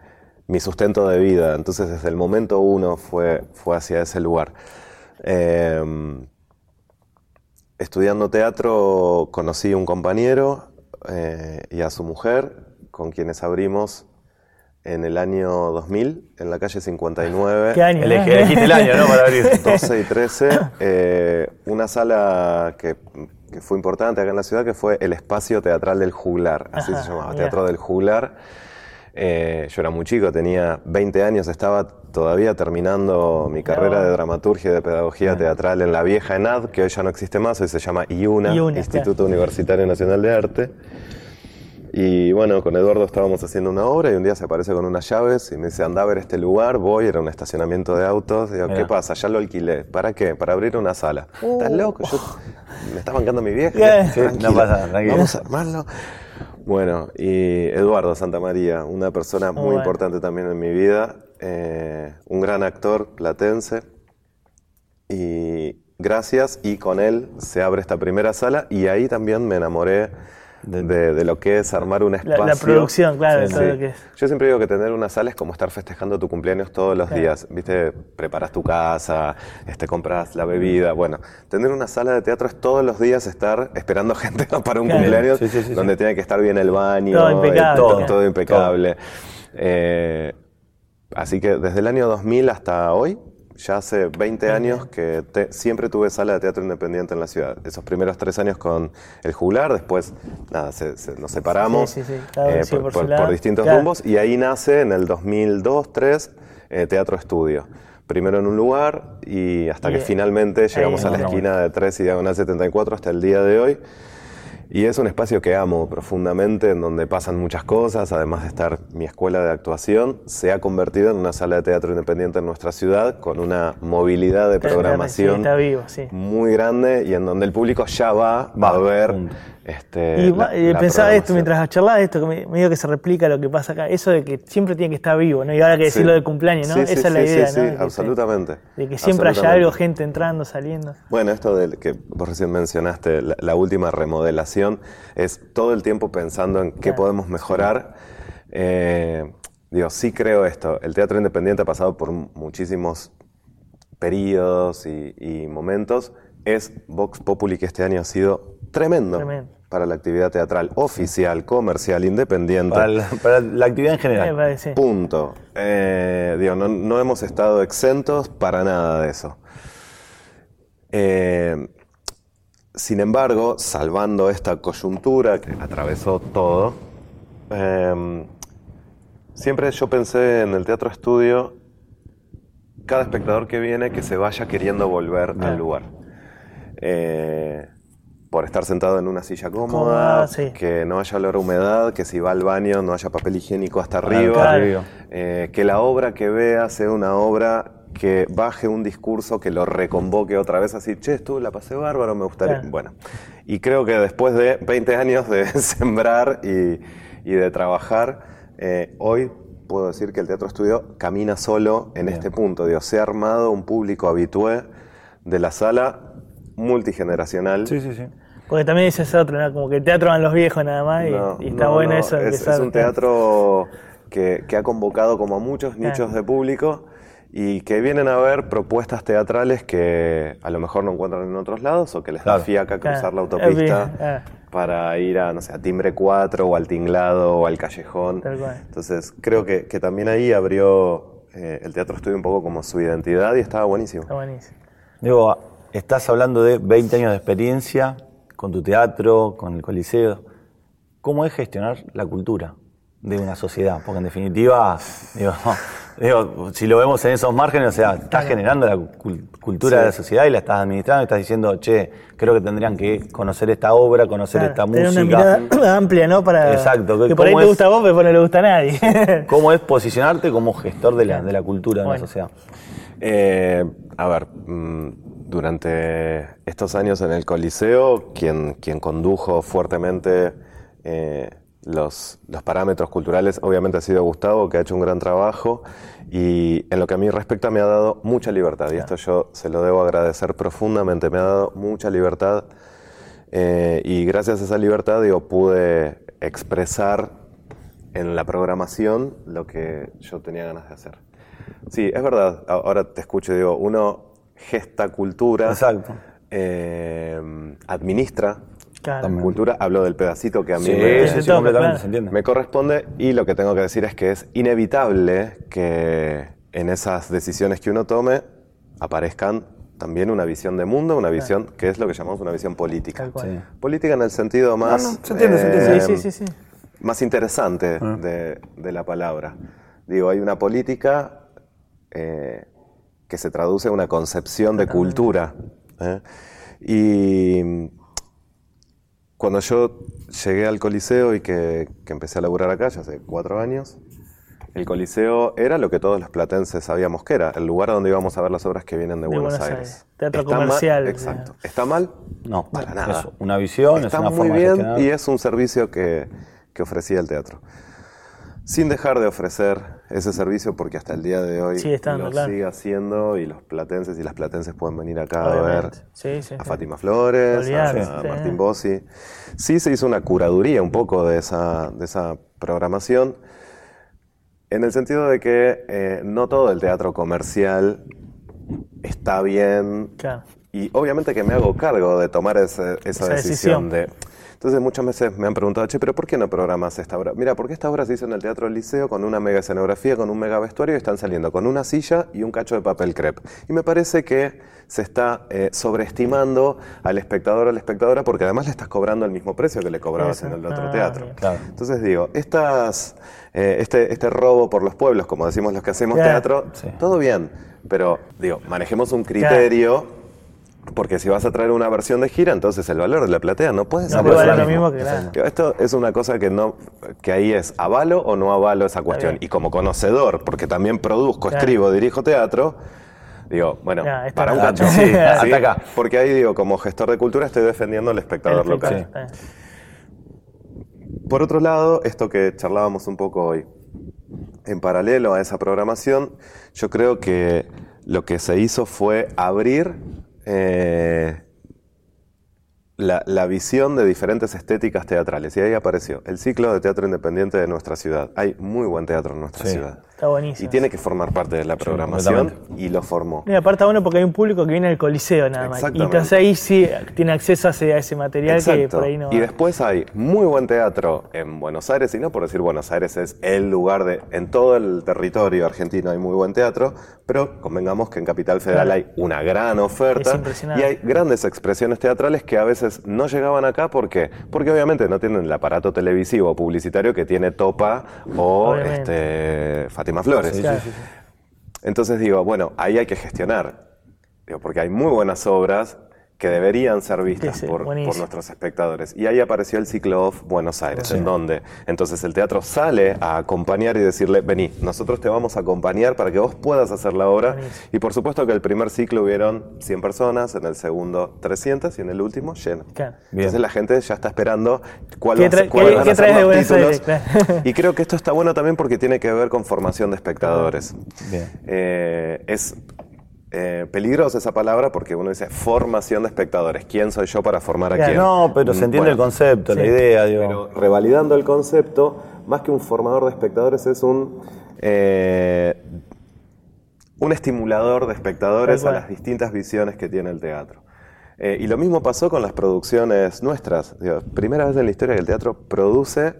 Speaker 4: mi sustento de vida. Entonces desde el momento uno fue, fue hacia ese lugar. Eh, estudiando teatro conocí a un compañero eh, y a su mujer, con quienes abrimos en el año 2000, en la calle 59.
Speaker 3: ¿Qué año?
Speaker 2: Elegí, elegiste el año, ¿no? Para abrir.
Speaker 4: 12 y 13, eh, una sala que, que fue importante acá en la ciudad, que fue el Espacio Teatral del Juglar, así
Speaker 3: Ajá,
Speaker 4: se llamaba. Teatro del Juglar. Eh, yo era muy chico, tenía 20 años, estaba todavía terminando mi carrera de dramaturgia y de pedagogía teatral en la vieja ENAD, que hoy ya no existe más, hoy se llama IUNA,
Speaker 3: IUNA,
Speaker 4: Instituto Universitario Nacional de Arte. Y bueno, con Eduardo estábamos haciendo una obra y un día se aparece con unas llaves y me dice, anda a ver este lugar, voy, era un estacionamiento de autos. Digo, ¿qué pasa? Ya lo alquilé. ¿Para qué? Para abrir una sala. ¿Estás loco? Yo, me está bancando mi vieja.
Speaker 3: Yeah.
Speaker 2: Sí,
Speaker 4: Tranquilo,
Speaker 2: no pasa nada, tranquilo.
Speaker 4: Vamos a armarlo. Bueno, y Eduardo Santamaría, una persona muy
Speaker 3: bueno.
Speaker 4: importante también en mi vida, eh, un gran actor platense. Y gracias y con él se abre esta primera sala y ahí también me enamoré de, de lo que es armar un
Speaker 3: La,
Speaker 4: espacio.
Speaker 3: la producción, claro,
Speaker 2: Sí,
Speaker 3: todo
Speaker 4: Sí.
Speaker 3: lo que es.
Speaker 4: Yo siempre digo que tener una sala es como estar festejando tu cumpleaños todos los
Speaker 3: Claro.
Speaker 4: días. ¿Viste? Preparas tu casa, este, compras la bebida. Bueno, tener una sala de teatro es todos los días estar esperando gente para un
Speaker 3: Claro.
Speaker 4: cumpleaños
Speaker 2: Sí, sí, sí,
Speaker 4: donde
Speaker 2: sí.
Speaker 4: tiene que estar bien el baño,
Speaker 3: Todo
Speaker 4: eh,
Speaker 3: impecable,
Speaker 4: todo,
Speaker 3: claro.
Speaker 4: todo impecable. Eh, así que desde el año 2000 hasta hoy, ya hace 20 años que te- siempre tuve sala de teatro independiente en la ciudad. Esos primeros tres años con el juglar, después nada, se- se- nos separamos
Speaker 3: Sí, sí, sí, cada uno
Speaker 4: eh, por,
Speaker 3: por su
Speaker 4: por- por
Speaker 3: lado.
Speaker 4: distintos
Speaker 3: Claro.
Speaker 4: rumbos y ahí nace en el 2002-2003 Teatro Estudio. Primero en un lugar y hasta
Speaker 3: Y,
Speaker 4: que
Speaker 3: eh,
Speaker 4: finalmente llegamos a la esquina de 3 y Diagonal 74 hasta el día de hoy. Y es un espacio que amo profundamente, en donde pasan muchas cosas, además de estar mi escuela de actuación, se ha convertido en una sala de teatro independiente en nuestra ciudad, con una movilidad de programación
Speaker 3: sí, está vivo, sí.
Speaker 4: muy grande y en donde el público ya va,
Speaker 2: Va,
Speaker 4: a ver. Este,
Speaker 3: Y
Speaker 4: la-
Speaker 3: ma- eh,
Speaker 4: la
Speaker 3: pensaba esto mientras charlaba esto, que me, medio que se replica lo que pasa acá. Eso de que siempre tiene que estar vivo, ¿no? Y ahora que decir
Speaker 4: Sí.
Speaker 3: del cumpleaños, ¿no?
Speaker 4: Sí, sí,
Speaker 3: Esa es la idea,
Speaker 4: sí,
Speaker 3: ¿no?
Speaker 4: sí,
Speaker 3: De se-
Speaker 4: absolutamente.
Speaker 3: De que siempre haya algo, gente entrando, saliendo.
Speaker 4: Bueno, esto del que vos recién mencionaste, la, la última remodelación, es todo el tiempo pensando en qué
Speaker 3: Claro.
Speaker 4: podemos mejorar. Eh, digo, sí creo esto. El teatro independiente ha pasado por muchísimos periodos y, y momentos. Es Vox Populi que este año ha sido tremendo,
Speaker 3: Tremendo.
Speaker 4: Para la actividad teatral oficial, comercial, independiente.
Speaker 2: Para la, para la actividad en general.
Speaker 3: parece.
Speaker 4: Punto. Eh, digo, no, no hemos estado exentos para nada de eso. Eh, sin embargo, salvando esta coyuntura que atravesó todo, eh, siempre yo pensé en el teatro estudio, cada espectador que viene que se vaya queriendo volver al lugar. Eh, por estar sentado en una silla cómoda,
Speaker 3: sí.
Speaker 4: que no haya olor a humedad, que si va al baño no haya papel higiénico hasta arriba, eh, que la obra que vea sea una obra que baje un discurso que lo reconvoque otra vez así, che, estuve, la pasé bárbaro, me gustaría.
Speaker 3: Claro.
Speaker 4: Bueno, y creo que después de 20 años de sembrar y, y de trabajar, eh, hoy puedo decir que el Teatro Estudio camina solo en este punto. Digo, se ha armado un público habitué de la sala multigeneracional.
Speaker 2: Sí, sí, sí.
Speaker 3: Porque también ese es otro, ¿no? Como que el teatro van los viejos nada más y,
Speaker 4: No,
Speaker 3: y está
Speaker 4: no,
Speaker 3: bueno
Speaker 4: no,
Speaker 3: eso.
Speaker 4: Es,
Speaker 3: empezar,
Speaker 4: es un teatro que, que ha convocado como a muchos
Speaker 3: Claro.
Speaker 4: nichos de público y que vienen a ver propuestas teatrales que a lo mejor no encuentran en otros lados o que les da
Speaker 2: Claro.
Speaker 4: fiaca cruzar la autopista
Speaker 3: Ah.
Speaker 4: para ir a, no sé, a Timbre 4 o al Tinglado o al Callejón.
Speaker 3: Tal cual.
Speaker 4: Entonces creo que, que también ahí abrió eh, el Teatro Estudio un poco como su identidad y estaba buenísimo.
Speaker 3: Está buenísimo.
Speaker 2: Digo, estás hablando de 20 años de experiencia con tu teatro, con el Coliseo. ¿Cómo es gestionar la cultura de una sociedad? Porque en definitiva, digo, digo, si lo vemos en esos márgenes, o sea, estás generando la cul- cultura de la sociedad y la estás administrando, y estás diciendo, che, creo que tendrían que conocer esta obra, conocer
Speaker 3: Claro,
Speaker 2: esta
Speaker 3: tener
Speaker 2: música.
Speaker 3: una mirada amplia, ¿no? Para,
Speaker 2: Exacto, que
Speaker 3: por ahí te
Speaker 2: es-
Speaker 3: gusta a vos, pero no le gusta a nadie.
Speaker 2: ¿Cómo es posicionarte como gestor de la, de la cultura de una sociedad?
Speaker 4: Eh, a ver, mm, durante estos años en el Coliseo, quien, quien condujo fuertemente eh, los, los parámetros culturales, obviamente ha sido Gustavo, que ha hecho un gran trabajo y en lo que a mí respecta me ha dado mucha libertad y esto yo se lo debo agradecer profundamente, me ha dado mucha libertad eh, y gracias a esa libertad digo, pude expresar en la programación lo que yo tenía ganas de hacer. Sí, es verdad. Ahora te escucho y digo, uno gesta cultura.
Speaker 2: Exacto.
Speaker 4: eh, administra
Speaker 3: Claro.
Speaker 4: la cultura. Hablo del pedacito que a mí
Speaker 2: Sí,
Speaker 4: me,
Speaker 2: sí, sí, se entiende.
Speaker 4: me corresponde y lo que tengo que decir es que es inevitable que en esas decisiones que uno tome aparezcan también una visión de mundo, una visión que es lo que llamamos una visión política. Política en el sentido más,
Speaker 2: no, se entiende, se entiende.
Speaker 4: eh,
Speaker 3: Sí, sí, sí, sí.
Speaker 4: más interesante de, de la palabra. Digo, hay una política eh, que se traduce en una concepción de cultura. ¿eh? Y cuando yo llegué al Coliseo y que, que empecé a laburar acá, ya hace cuatro años, el Coliseo era lo que todos los platenses sabíamos que era, el lugar donde íbamos a ver las obras que vienen de,
Speaker 3: De
Speaker 4: Buenos,
Speaker 3: Buenos
Speaker 4: Aires.
Speaker 3: Aires. Teatro
Speaker 4: ¿Está mal?
Speaker 3: comercial,
Speaker 4: Exacto. ¿Está mal?
Speaker 2: No,
Speaker 4: Para nada.
Speaker 2: Es una visión,
Speaker 4: Está
Speaker 2: es una
Speaker 4: muy
Speaker 2: forma
Speaker 4: bien y es un servicio que, que ofrecía el teatro. Sin dejar de ofrecer ese servicio porque hasta el día de hoy
Speaker 3: estando,
Speaker 4: lo
Speaker 3: claro.
Speaker 4: sigue haciendo y los platenses y las platenses pueden venir acá a ver.
Speaker 3: Sí, sí,
Speaker 4: a
Speaker 3: sí.
Speaker 4: Fátima Flores, a, a
Speaker 3: sí.
Speaker 4: Martín Bossi. Sí se hizo una curaduría un poco de esa, de esa programación, en el sentido de que eh, no todo el teatro comercial está bien.
Speaker 3: Claro.
Speaker 4: Y obviamente que me hago cargo de tomar ese- esa,
Speaker 3: Esa
Speaker 4: decisión.
Speaker 3: decisión.
Speaker 4: de Entonces muchas veces me han preguntado, che, pero ¿por qué no programas esta obra? Mira, porque esta obra se hizo en el Teatro del Liceo con una mega escenografía, con un mega vestuario y están saliendo con una silla y un cacho de papel crepe. Y me parece que se está eh, sobreestimando al espectador o a la espectadora porque además le estás cobrando el mismo precio que le cobrabas en el otro teatro.
Speaker 2: Claro.
Speaker 4: Entonces digo, estas, eh, este, este robo por los pueblos, como decimos los que hacemos
Speaker 3: Claro.
Speaker 4: teatro,
Speaker 2: Sí.
Speaker 4: todo bien, pero digo, manejemos un criterio, porque si vas a traer una versión de gira, entonces el valor de la platea no puede
Speaker 3: No
Speaker 4: ser
Speaker 3: puede valer
Speaker 4: lo
Speaker 3: mismo que.
Speaker 4: Digo, Esto es una cosa que no, que ahí es avalo o no avalo esa cuestión. Y como conocedor, porque también produzco,
Speaker 3: Claro.
Speaker 4: escribo, dirijo teatro, digo, bueno, para un
Speaker 3: no.
Speaker 4: cacho.
Speaker 3: Sí,
Speaker 4: ¿sí?
Speaker 2: hasta acá.
Speaker 4: Porque ahí digo, como gestor de cultura estoy defendiendo al espectador
Speaker 3: El
Speaker 4: local. Por otro lado, esto que charlábamos un poco hoy, en paralelo a esa programación, yo creo que lo que se hizo fue abrir eh, la, la visión de diferentes estéticas teatrales. Y ahí apareció el ciclo de teatro independiente de nuestra ciudad. Hay muy buen teatro en nuestra
Speaker 2: Sí.
Speaker 4: ciudad.
Speaker 3: Está buenísimo.
Speaker 4: Y tiene que formar parte de la programación y lo formó.
Speaker 3: Y aparte está bueno porque hay un público que viene al coliseo nada más. Y entonces ahí sí tiene acceso a ese, a ese material que por ahí no
Speaker 4: y después hay muy buen teatro en Buenos Aires, y no por decir Buenos Aires es el lugar de. En todo el territorio argentino hay muy buen teatro, pero convengamos que en Capital Federal
Speaker 3: Claro.
Speaker 4: hay una gran oferta
Speaker 3: Es impresionante.
Speaker 4: y hay grandes expresiones teatrales que a veces no llegaban acá. ¿Por qué? Porque obviamente no tienen el aparato televisivo o publicitario que tiene Topa o
Speaker 3: Obviamente.
Speaker 4: este, Fátima Flores.
Speaker 3: Claro, sí, sí.
Speaker 4: Entonces digo, bueno, ahí hay que gestionar. Digo, porque hay muy buenas obras que deberían ser vistas
Speaker 3: Sí, sí,
Speaker 4: por, nuestros espectadores. Y ahí apareció el ciclo off Buenos Aires, en donde entonces el teatro sale a acompañar y decirle, vení, nosotros te vamos a acompañar para que vos puedas hacer la obra.
Speaker 3: Buenísimo.
Speaker 4: Y por supuesto que el primer ciclo hubieron 100 personas, en el segundo 300 y en el último lleno.
Speaker 3: Claro.
Speaker 4: Entonces la gente ya está esperando cuál
Speaker 3: ¿Qué
Speaker 4: va a ser- cuáles
Speaker 3: qué-
Speaker 4: van
Speaker 3: qué
Speaker 4: a ser los
Speaker 3: Aires?
Speaker 4: títulos.
Speaker 3: Claro.
Speaker 4: Y creo que esto está bueno también porque tiene que ver con formación de espectadores.
Speaker 2: Bien.
Speaker 4: Eh, es eh, peligrosa esa palabra porque uno dice formación de espectadores. ¿Quién soy yo para formar a quién?
Speaker 2: No, pero se
Speaker 4: Mm,
Speaker 2: entiende
Speaker 4: bueno,
Speaker 2: el concepto, la idea, digo.
Speaker 4: Pero revalidando el concepto, más que un formador de espectadores, es un, eh, un estimulador de espectadores a las distintas visiones que tiene el teatro. Eh, y lo mismo pasó con las producciones nuestras. Digo, primera vez en la historia que el teatro produce.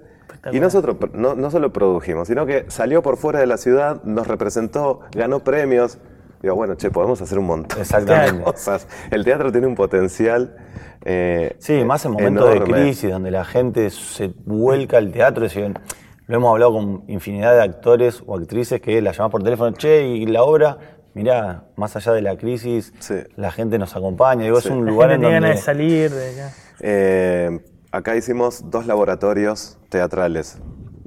Speaker 4: Y nosotros no, no solo produjimos, sino que salió por fuera de la ciudad, nos representó, ganó premios. Digo, bueno, che, podemos hacer un montón
Speaker 2: Exactamente.
Speaker 4: de cosas. El teatro tiene un potencial. eh,
Speaker 2: Sí, más en momentos de crisis, donde la gente se vuelca al teatro. es decir, lo hemos hablado con infinidad de actores o actrices que la llaman por teléfono, che, y la obra, mirá, más allá de la crisis,
Speaker 4: Sí.
Speaker 2: la gente nos acompaña. Digo,
Speaker 4: Sí.
Speaker 2: es un
Speaker 3: La
Speaker 2: lugar
Speaker 3: gente
Speaker 2: en
Speaker 3: tiene
Speaker 2: donde...
Speaker 3: ganas de salir. De acá.
Speaker 4: Eh, acá hicimos dos laboratorios teatrales.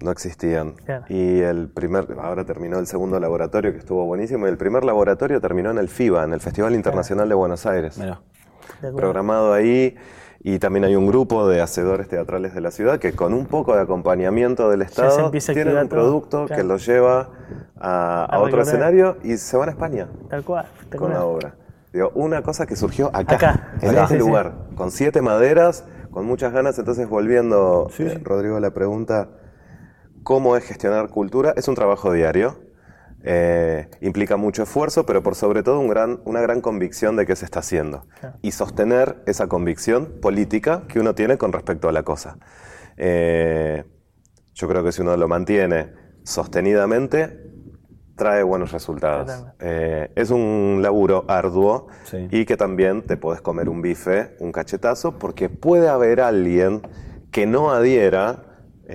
Speaker 4: No existían.
Speaker 3: Claro.
Speaker 4: Y el primer, ahora terminó el segundo laboratorio que estuvo buenísimo. Y el primer laboratorio terminó en el FIBA, en el Festival Internacional de Buenos Aires. Programado ahí. Y también hay un grupo de hacedores teatrales de la ciudad que con un poco de acompañamiento del Estado tienen un producto
Speaker 3: Claro.
Speaker 4: que los lleva a, a
Speaker 3: A
Speaker 4: otro escenario y se van a España
Speaker 3: Tal cual. tal
Speaker 4: con
Speaker 3: cual.
Speaker 4: la obra. Digo, una cosa que surgió acá,
Speaker 3: Acá,
Speaker 4: en
Speaker 3: sí,
Speaker 4: este
Speaker 3: sí, sí.
Speaker 4: lugar, con siete maderas, con muchas ganas. Entonces, volviendo, eh, Rodrigo, a la pregunta, ¿cómo es gestionar cultura? Es un trabajo diario, eh, implica mucho esfuerzo, pero por sobre todo un gran, una gran convicción de qué se está haciendo.
Speaker 3: Claro.
Speaker 4: Y sostener esa convicción política que uno tiene con respecto a la cosa. Eh, yo creo que si uno lo mantiene sostenidamente, trae buenos resultados. Eh, es un laburo arduo
Speaker 2: Sí.
Speaker 4: y que también te podés comer un bife, un cachetazo, porque puede haber alguien que no adhiera.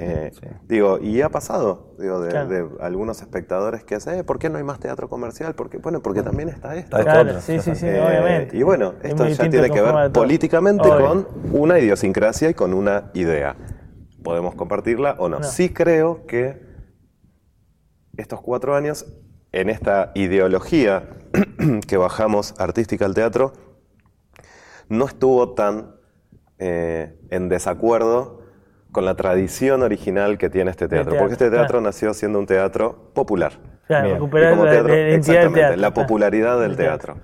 Speaker 4: Eh, Digo, y ha pasado, digo, de,
Speaker 3: Claro.
Speaker 4: de algunos espectadores que hacen, eh, ¿por qué no hay más teatro comercial? Porque, bueno, porque también está esto.
Speaker 3: Claro, sí, sí, sí,
Speaker 4: Eh,
Speaker 3: obviamente.
Speaker 4: Y bueno,
Speaker 3: Es
Speaker 4: esto ya tiene que ver políticamente
Speaker 3: Obvio.
Speaker 4: con una idiosincrasia y con una idea. Podemos compartirla o no.
Speaker 3: No.
Speaker 4: Sí creo que estos cuatro años, en esta ideología que bajamos artística al teatro, no estuvo tan eh, en desacuerdo con la tradición original que tiene este teatro.
Speaker 3: teatro,
Speaker 4: porque este teatro
Speaker 3: claro.
Speaker 4: nació siendo un teatro popular.
Speaker 3: Claro, recuperar
Speaker 4: como
Speaker 3: la,
Speaker 4: teatro-
Speaker 3: la
Speaker 4: exactamente,
Speaker 3: teatro.
Speaker 4: popularidad del
Speaker 3: Del
Speaker 4: teatro.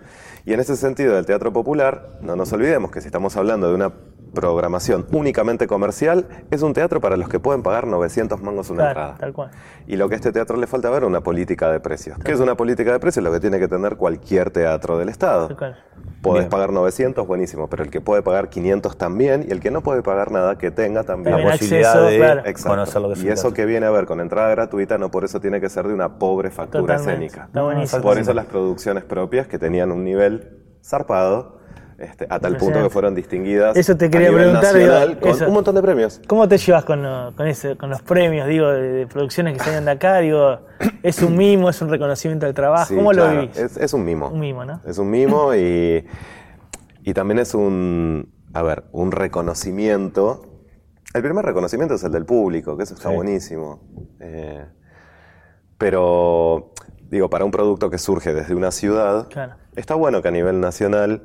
Speaker 4: Y en ese sentido, del teatro popular, no nos olvidemos que si estamos hablando de una programación únicamente comercial, es un teatro para los que pueden pagar 900 mangos una
Speaker 3: Claro,
Speaker 4: entrada.
Speaker 3: tal cual.
Speaker 4: Y lo que a este teatro le falta ver es una política de precios. ¿Qué es una política de precios? Lo que tiene que tener cualquier teatro del Estado.
Speaker 3: Tal cual.
Speaker 4: Podés
Speaker 2: Bien.
Speaker 4: pagar 900, buenísimo, pero el que puede pagar 500 también, y el que no puede pagar nada, que tenga también.
Speaker 3: También
Speaker 2: posibilidad
Speaker 3: acceso,
Speaker 2: de
Speaker 3: claro.
Speaker 4: Exacto.
Speaker 2: conocer lo que es
Speaker 4: y eso que viene a ver con entrada gratuita, no por eso tiene que ser de una pobre factura
Speaker 3: Totalmente.
Speaker 4: escénica.
Speaker 3: Está buenísimo.
Speaker 4: Por eso las producciones propias que tenían un nivel zarpado, este, a tal punto que fueron distinguidas
Speaker 3: Eso te
Speaker 4: a
Speaker 3: quería
Speaker 4: nivel
Speaker 3: preguntar,
Speaker 4: nacional
Speaker 3: digo,
Speaker 4: con un montón de premios.
Speaker 3: ¿Cómo te llevas con, con, ese, con los premios, digo, de, de producciones que salen de acá? Digo, ¿es un mimo, es un reconocimiento del trabajo?
Speaker 4: Sí,
Speaker 3: ¿Cómo
Speaker 4: claro,
Speaker 3: lo vivís?
Speaker 4: Es, es un mimo.
Speaker 3: Un mimo, ¿no?
Speaker 4: Es un mimo y, y también es un, a ver, un reconocimiento. El primer reconocimiento es el del público, que eso está
Speaker 2: Sí.
Speaker 4: buenísimo. Eh, pero, digo, para un producto que surge desde una ciudad,
Speaker 3: Claro.
Speaker 4: está bueno que a nivel nacional,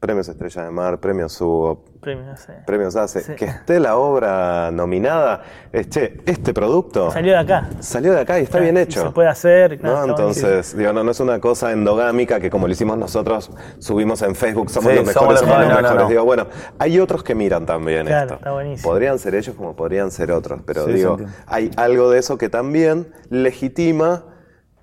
Speaker 4: premios Estrella de Mar, premios Subo,
Speaker 3: Premios,
Speaker 4: premios ACE,
Speaker 3: Sí.
Speaker 4: que esté la obra nominada, es, che, este producto
Speaker 3: Salió de acá.
Speaker 4: salió de acá y está bien
Speaker 3: Y
Speaker 4: hecho.
Speaker 3: Se puede hacer. claro,
Speaker 4: ¿no? Entonces, digo, no, no es una cosa endogámica que como lo hicimos nosotros, subimos en Facebook, somos
Speaker 2: Sí,
Speaker 4: los
Speaker 2: somos
Speaker 4: mejores,
Speaker 2: los
Speaker 4: somos los
Speaker 2: mejores, no.
Speaker 4: Digo, bueno, hay otros que miran también
Speaker 3: Claro,
Speaker 4: esto.
Speaker 3: está buenísimo.
Speaker 4: Podrían ser ellos como podrían ser otros, pero digo, hay algo de eso que también legitima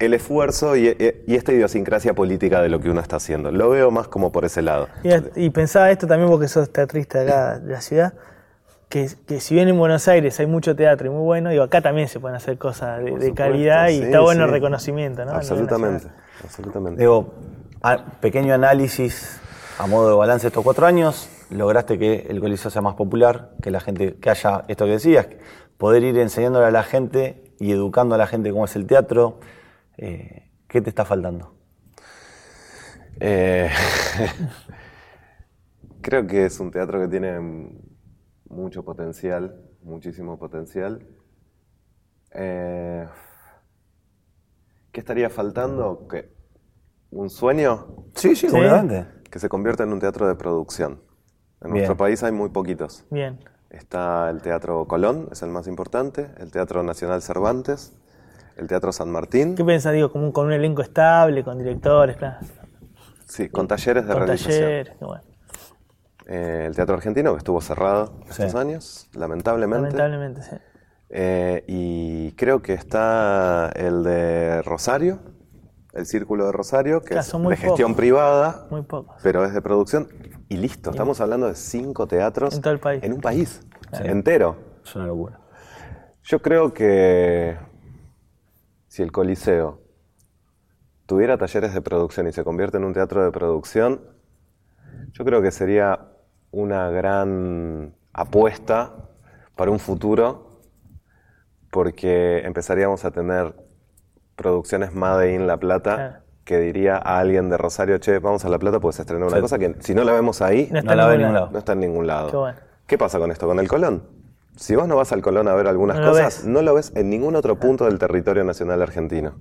Speaker 4: el esfuerzo y, y esta idiosincrasia política de lo que uno está haciendo. Lo veo más como por ese lado.
Speaker 3: Y, y pensaba esto también, vos que sos teatrista de acá, de la ciudad, que, que si bien en Buenos Aires hay mucho teatro y muy bueno, digo, acá también se pueden hacer cosas de, calidad y
Speaker 4: sí,
Speaker 3: está bueno el reconocimiento, ¿no?
Speaker 4: Absolutamente, absolutamente.
Speaker 2: Digo, a- pequeño análisis a modo de balance de estos cuatro años. Lograste que el Coliseo sea más popular, que la gente, que haya esto que decías, poder ir enseñándole a la gente y educando a la gente cómo es el teatro. Eh, ¿Qué te está faltando?
Speaker 4: Eh, creo que es un teatro que tiene mucho potencial, muchísimo potencial. Eh, ¿Qué estaría faltando? ¿Qué? ¿Un sueño?
Speaker 2: Sí, sí,
Speaker 3: Sí.
Speaker 2: obviamente.
Speaker 4: Que se convierta en un teatro de producción. En
Speaker 2: Bien.
Speaker 4: nuestro país hay muy poquitos.
Speaker 3: Bien.
Speaker 4: Está el Teatro Colón, es el más importante, el Teatro Nacional Cervantes, el Teatro San Martín,
Speaker 3: ¿Qué pensás, digo, como un- con un elenco estable, con directores, claro,
Speaker 4: sí, con talleres de
Speaker 3: con
Speaker 4: realización.
Speaker 3: talleres? qué bueno.
Speaker 4: Eh, el Teatro Argentino, que estuvo cerrado estos años, lamentablemente.
Speaker 3: Lamentablemente, sí.
Speaker 4: Eh, y creo que está el de Rosario, el Círculo de Rosario, que
Speaker 3: Claro,
Speaker 4: es
Speaker 3: son muy
Speaker 4: de gestión
Speaker 3: pocos.
Speaker 4: privada,
Speaker 3: Muy pocos.
Speaker 4: pero es de producción. Y listo, estamos hablando de cinco teatros
Speaker 3: En todo el país.
Speaker 4: en un país entero.
Speaker 2: Es una locura.
Speaker 4: Yo creo que si el Coliseo tuviera talleres de producción y se convierte en un teatro de producción, yo creo que sería una gran apuesta para un futuro porque empezaríamos a tener producciones Made in La Plata que diría a alguien de Rosario, che, vamos a La Plata, pues se estrena una
Speaker 2: Sí.
Speaker 4: cosa que si no la vemos ahí,
Speaker 3: No está
Speaker 2: No la
Speaker 3: en
Speaker 2: en
Speaker 3: ningún
Speaker 2: ningún
Speaker 3: lado.
Speaker 2: lado.
Speaker 4: no está en ningún lado.
Speaker 3: Qué bueno.
Speaker 4: ¿Qué pasa con esto? Con el Colón. Si vos no vas al Colón a ver algunas
Speaker 3: No
Speaker 4: cosas, no lo ves en ningún otro punto del territorio nacional argentino.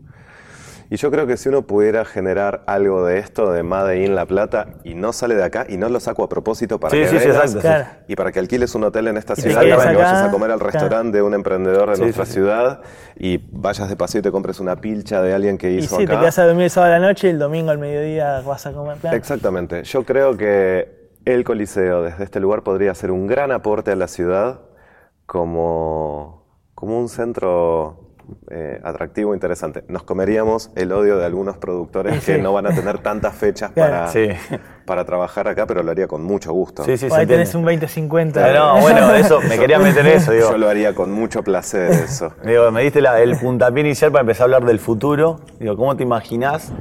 Speaker 4: Y yo creo que si uno pudiera generar algo de esto, de Made in La Plata, y no sale de acá, y no lo saco a propósito para
Speaker 2: Sí,
Speaker 4: que
Speaker 2: sí, sí, sí.
Speaker 3: Claro.
Speaker 4: y para que alquiles un hotel en esta
Speaker 3: Y te
Speaker 4: ciudad, y para que vayas a comer al restaurante de un emprendedor de
Speaker 2: Sí,
Speaker 4: nuestra
Speaker 2: sí, sí.
Speaker 4: ciudad, y vayas de paseo y te compres una pilcha de alguien que
Speaker 3: Y
Speaker 4: hizo
Speaker 3: sí, te
Speaker 4: acá.
Speaker 3: quedas a dormir el sábado a la noche y el domingo al mediodía vas a comer. Claro.
Speaker 4: Exactamente. Yo creo que el Coliseo desde este lugar podría ser un gran aporte a la ciudad como, como un centro eh, atractivo e interesante. Nos comeríamos el odio de algunos productores
Speaker 3: Sí.
Speaker 4: que no van a tener tantas fechas para,
Speaker 2: Sí.
Speaker 4: para trabajar acá, pero lo haría con mucho gusto.
Speaker 2: Sí, sí,
Speaker 3: ahí tenés un
Speaker 2: entiende.
Speaker 3: 20-50.
Speaker 2: Ah, No, bueno, eso, me quería meter eso, digo.
Speaker 4: Yo lo haría con mucho placer eso.
Speaker 2: Digo, me diste la- el puntapié inicial para empezar a hablar del futuro. Digo, ¿cómo te imaginás,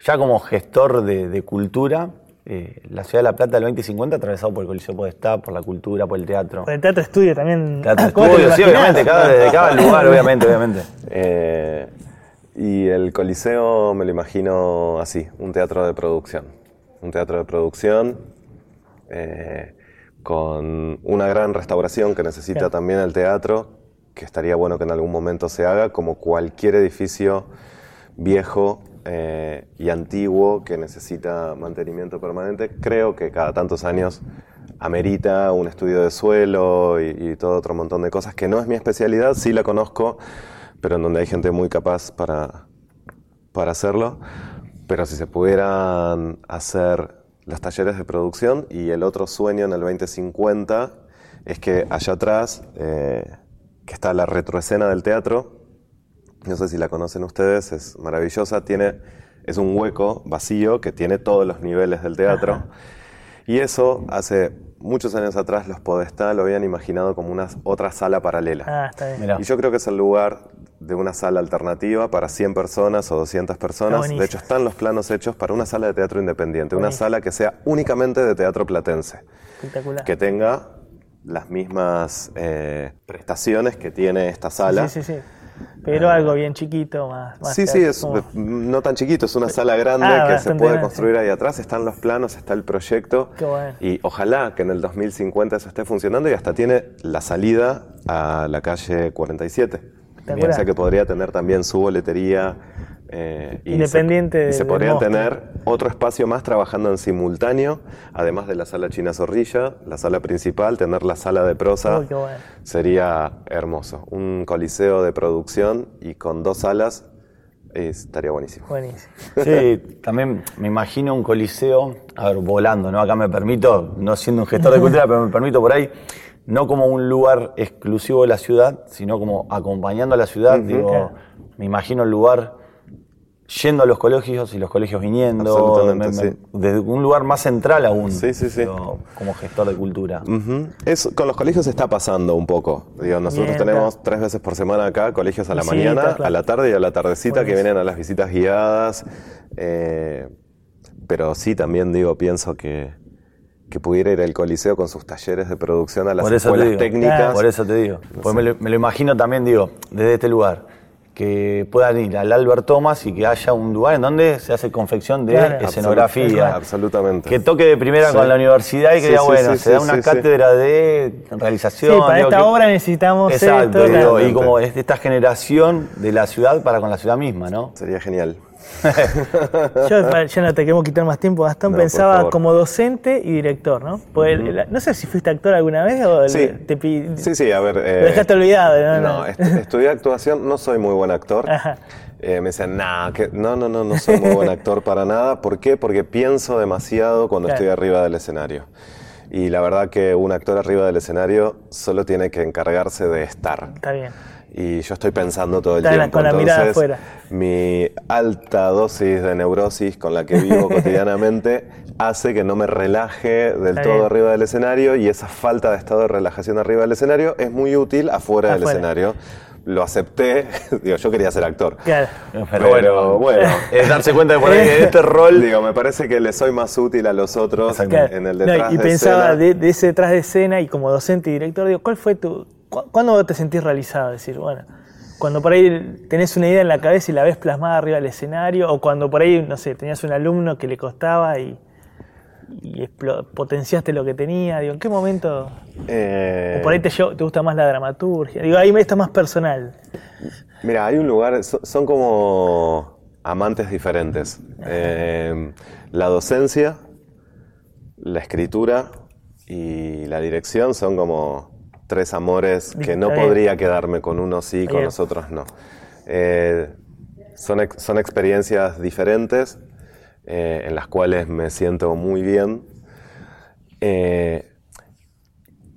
Speaker 2: ya como gestor de, de cultura, eh, la ciudad de La Plata del 2050 atravesado por el Coliseo Podestá, por la cultura, por el teatro?
Speaker 3: Por el teatro estudio también.
Speaker 2: Teatro
Speaker 3: ¿Cómo te lo
Speaker 2: estudio, sí, obviamente, cada, desde cada lugar, obviamente, obviamente.
Speaker 4: Eh, y el Coliseo me lo imagino así, un teatro de producción. Un teatro de producción eh, con una gran restauración que necesita
Speaker 3: Claro.
Speaker 4: también el teatro, que estaría bueno que en algún momento se haga, como cualquier edificio viejo eh, y antiguo que necesita mantenimiento permanente. Creo que cada tantos años amerita un estudio de suelo y, todo otro montón de cosas que no es mi especialidad, sí la conozco, pero en donde hay gente muy capaz para, para hacerlo. Pero si se pudieran hacer los talleres de producción y el otro sueño en el 2050 es que allá atrás, eh, que está la retroescena del teatro, no sé si la conocen ustedes, es maravillosa, tiene, es un hueco vacío que tiene todos los niveles del teatro. Y eso hace muchos años atrás los Podestá lo habían imaginado como una otra sala paralela.
Speaker 3: Ah, está bien.
Speaker 2: Mirá.
Speaker 4: Y yo creo que es el lugar de una sala alternativa para 100 personas o 200 personas. De hecho, están los planos hechos para una sala de teatro independiente, una sala que sea únicamente de teatro platense,
Speaker 3: Espectacular.
Speaker 4: que tenga las mismas eh, prestaciones que tiene esta sala.
Speaker 3: Sí, sí, sí. Pero algo bien chiquito, más. más
Speaker 4: Sí, sí, es
Speaker 3: como-
Speaker 4: no tan chiquito, es una sala grande
Speaker 3: Ah,
Speaker 4: que se puede construir ahí atrás, están los planos, está el proyecto
Speaker 3: Qué bueno.
Speaker 4: y ojalá que en el 2050 eso esté funcionando y hasta tiene la salida a la calle 47.
Speaker 3: Espectacular.
Speaker 4: O sea que podría tener también su boletería. eh, y
Speaker 3: Independiente
Speaker 4: se, y se
Speaker 3: del
Speaker 4: podría
Speaker 3: monstruo.
Speaker 4: tener otro espacio más trabajando en simultáneo, además de la sala China Zorrilla, la sala principal, tener la sala de prosa.
Speaker 3: Bueno.
Speaker 4: Sería hermoso. Un coliseo de producción y con dos salas eh, estaría buenísimo.
Speaker 3: Buenísimo.
Speaker 2: Sí, también me imagino un coliseo, a ver, volando, ¿no? Acá me permito, no siendo un gestor de cultura, pero me permito por ahí, no como un lugar exclusivo de la ciudad, sino como acompañando a la ciudad. Digo,
Speaker 3: Claro.
Speaker 2: me imagino el lugar yendo a los colegios y los colegios viniendo,
Speaker 4: Absolutamente,
Speaker 2: me- me-
Speaker 4: sí.
Speaker 2: desde un lugar más central aún.
Speaker 4: Sí, sí, sí.
Speaker 2: digo, como gestor de cultura.
Speaker 4: Eso, con los colegios está pasando un poco. Digo, nosotros
Speaker 3: Bien,
Speaker 4: tenemos
Speaker 3: claro.
Speaker 4: tres veces por semana acá colegios a la mañana,
Speaker 3: claro.
Speaker 4: a la tarde y a la tardecita que vienen a las visitas guiadas. eh, pero sí, también digo, pienso que, que pudiera ir el coliseo con sus talleres de producción a las
Speaker 2: Por eso te
Speaker 4: escuelas
Speaker 2: digo.
Speaker 4: técnicas.
Speaker 2: Por eso te digo. Pues me, lo, me lo imagino también, digo, desde este lugar. Que puedan ir al Albert Thomas y que haya un lugar en donde se hace confección de
Speaker 3: Claro.
Speaker 2: escenografía.
Speaker 4: Absolutamente.
Speaker 2: Que toque de primera
Speaker 4: Sí.
Speaker 2: con la universidad y que
Speaker 4: Sí,
Speaker 2: diga,
Speaker 4: sí,
Speaker 2: bueno,
Speaker 4: sí,
Speaker 2: se da una
Speaker 4: sí, sí.
Speaker 2: cátedra de realización.
Speaker 3: Sí, para
Speaker 2: digo,
Speaker 3: esta
Speaker 2: que-
Speaker 3: obra necesitamos
Speaker 2: Exacto,
Speaker 3: esto.
Speaker 2: digo, y como es de esta generación de la ciudad para con la ciudad misma, ¿no?
Speaker 4: Sería genial.
Speaker 3: Yo, ya no te queremos quitar más tiempo, Gastón,
Speaker 4: No,
Speaker 3: pensaba como docente y director, ¿no? Pues, no sé si fuiste actor alguna vez o
Speaker 4: Sí,
Speaker 3: te
Speaker 4: sí, sí, a ver. eh,
Speaker 3: Lo dejaste olvidado, ¿no?
Speaker 4: No, est- estudié actuación, no soy muy buen actor.
Speaker 3: Ajá.
Speaker 4: Eh, me decían, nah, que, no, no, no, no soy muy buen actor para nada. ¿Por qué? Porque pienso demasiado cuando
Speaker 3: Claro.
Speaker 4: estoy arriba del escenario. Y la verdad que un actor arriba del escenario solo tiene que encargarse de estar.
Speaker 3: Está bien.
Speaker 4: Y yo estoy pensando todo el
Speaker 3: Está la-
Speaker 4: tiempo.
Speaker 3: con la mirada
Speaker 4: Entonces,
Speaker 3: afuera.
Speaker 4: mi alta dosis de neurosis con la que vivo cotidianamente hace que no me relaje del
Speaker 3: Está
Speaker 4: todo
Speaker 3: bien.
Speaker 4: arriba del escenario y esa falta de estado de relajación arriba del escenario es muy útil afuera, del escenario. Lo acepté, digo, yo quería ser actor.
Speaker 3: Claro.
Speaker 2: Pero, bueno,
Speaker 4: bueno.
Speaker 2: es darse cuenta de por ahí que este rol.
Speaker 4: Digo, me parece que le soy más útil a los otros en el
Speaker 3: No,
Speaker 4: detrás
Speaker 3: y
Speaker 4: de
Speaker 3: pensaba
Speaker 4: escena.
Speaker 3: de, de ese detrás de escena y como docente y director, digo, ¿cuál fue tu. Cu- ¿Cuándo te sentís realizado? Es decir, bueno, cuando por ahí tenés una idea en la cabeza y la ves plasmada arriba del escenario, o cuando por ahí, no sé, tenías un alumno que le costaba y, y potenciaste lo que tenía, digo, ¿en qué momento?
Speaker 4: Eh,
Speaker 3: O por ahí te, te gusta más la dramaturgia. Digo, ahí me está más personal.
Speaker 4: Mira, hay un lugar, so- son como amantes diferentes. Eh, la docencia, la escritura y la dirección son como tres amores que no
Speaker 3: bien.
Speaker 4: podría quedarme con uno sí, con los otros no. Eh, son, ex- son experiencias diferentes eh, en las cuales me siento muy bien. Eh,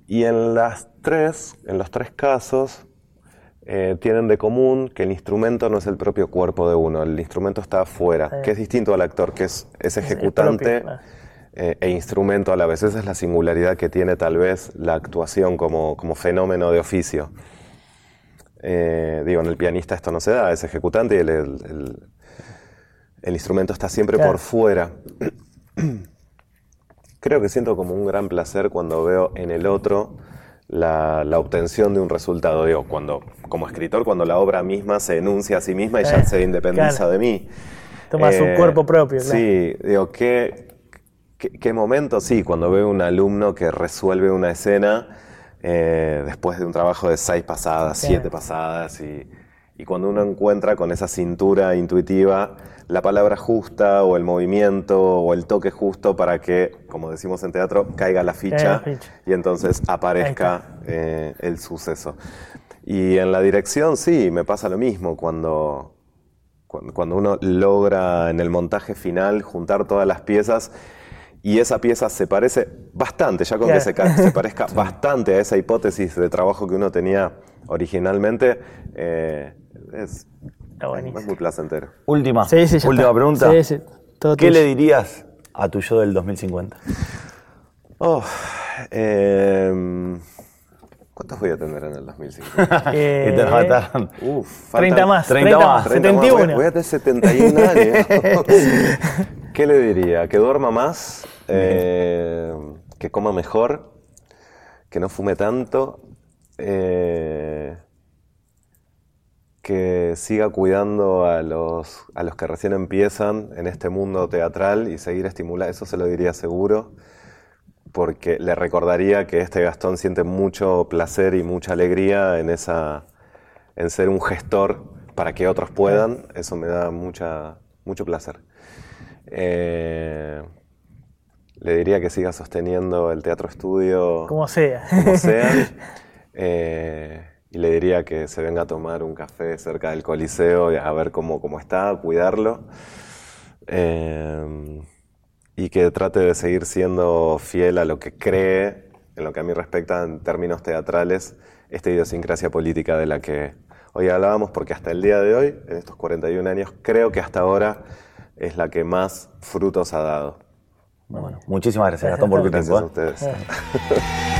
Speaker 4: y en las tres, en los tres casos, eh, tienen de común que el instrumento no es el propio cuerpo de uno, el instrumento está afuera, que es distinto al actor, que es, es ejecutante
Speaker 3: propio, ah.
Speaker 4: Eh, e instrumento a la vez. Esa es la singularidad que tiene tal vez la actuación como, como fenómeno de oficio. Eh, digo, en el pianista esto no se da, es ejecutante y el, el- el- el instrumento está siempre
Speaker 3: Claro.
Speaker 4: por fuera. Creo que siento como un gran placer cuando veo en el otro la, la obtención de un resultado. Digo, cuando, como escritor, cuando la obra misma se enuncia a sí misma y ya
Speaker 3: Eh,
Speaker 4: se independiza
Speaker 3: claro.
Speaker 4: de mí.
Speaker 3: Toma su cuerpo propio, claro.
Speaker 4: Sí, digo, ¿qué, qué, qué momento? Sí, cuando veo un alumno que resuelve una escena eh, después de un trabajo de seis pasadas, siete pasadas y, Y cuando uno encuentra con esa cintura intuitiva la palabra justa o el movimiento o el toque justo para que, como decimos en teatro, caiga la ficha, y entonces aparezca eh, el suceso. Y en la dirección sí, me pasa lo mismo cuando, cuando uno logra en el montaje final juntar todas las piezas y esa pieza se parece bastante, ya con que se, ca- se parezca bastante a esa hipótesis de trabajo que uno tenía originalmente, eh, es,
Speaker 3: Está buenísimo.
Speaker 4: es muy placentero.
Speaker 2: Última,
Speaker 3: Sí, sí,
Speaker 2: última
Speaker 3: está.
Speaker 2: pregunta.
Speaker 3: Sí, sí, todo
Speaker 2: ¿Qué
Speaker 3: tuyo.
Speaker 2: le dirías a tu yo del 2050?
Speaker 4: Oh, em, ¿Cuántos voy a tener en el 2050?
Speaker 3: Eh,
Speaker 2: que te lo mataron.
Speaker 4: Uf,
Speaker 3: 30
Speaker 4: faltan-
Speaker 3: más,
Speaker 2: 30
Speaker 3: 30,
Speaker 2: más,
Speaker 3: más,
Speaker 4: 30 más,
Speaker 3: 71.
Speaker 4: Voy, voy a tener 71 años. ¿Qué le diría? Que duerma más, eh, que coma mejor, que no fume tanto, eh, que siga cuidando a los, a los que recién empiezan en este mundo teatral y seguir estimulando, eso se lo diría seguro, porque le recordaría que este Gastón siente mucho placer y mucha alegría en esa en ser un gestor para que otros puedan, eso me da mucha, mucho placer. Eh, le diría que siga sosteniendo el teatro estudio
Speaker 3: Como sea.
Speaker 4: como sea. Eh, y le diría que se venga a tomar un café cerca del Coliseo y a ver cómo, cómo está, cuidarlo. Eh, y que trate de seguir siendo fiel a lo que cree, en lo que a mí respecta en términos teatrales, esta idiosincrasia política de la que hoy hablábamos, porque hasta el día de hoy, en estos 41 años, creo que hasta ahora es la que más frutos ha dado.
Speaker 2: Bueno, muchísimas gracias, Gastón, por tu
Speaker 4: Gracias
Speaker 2: tiempo.
Speaker 4: a
Speaker 2: ¿eh?
Speaker 4: ustedes.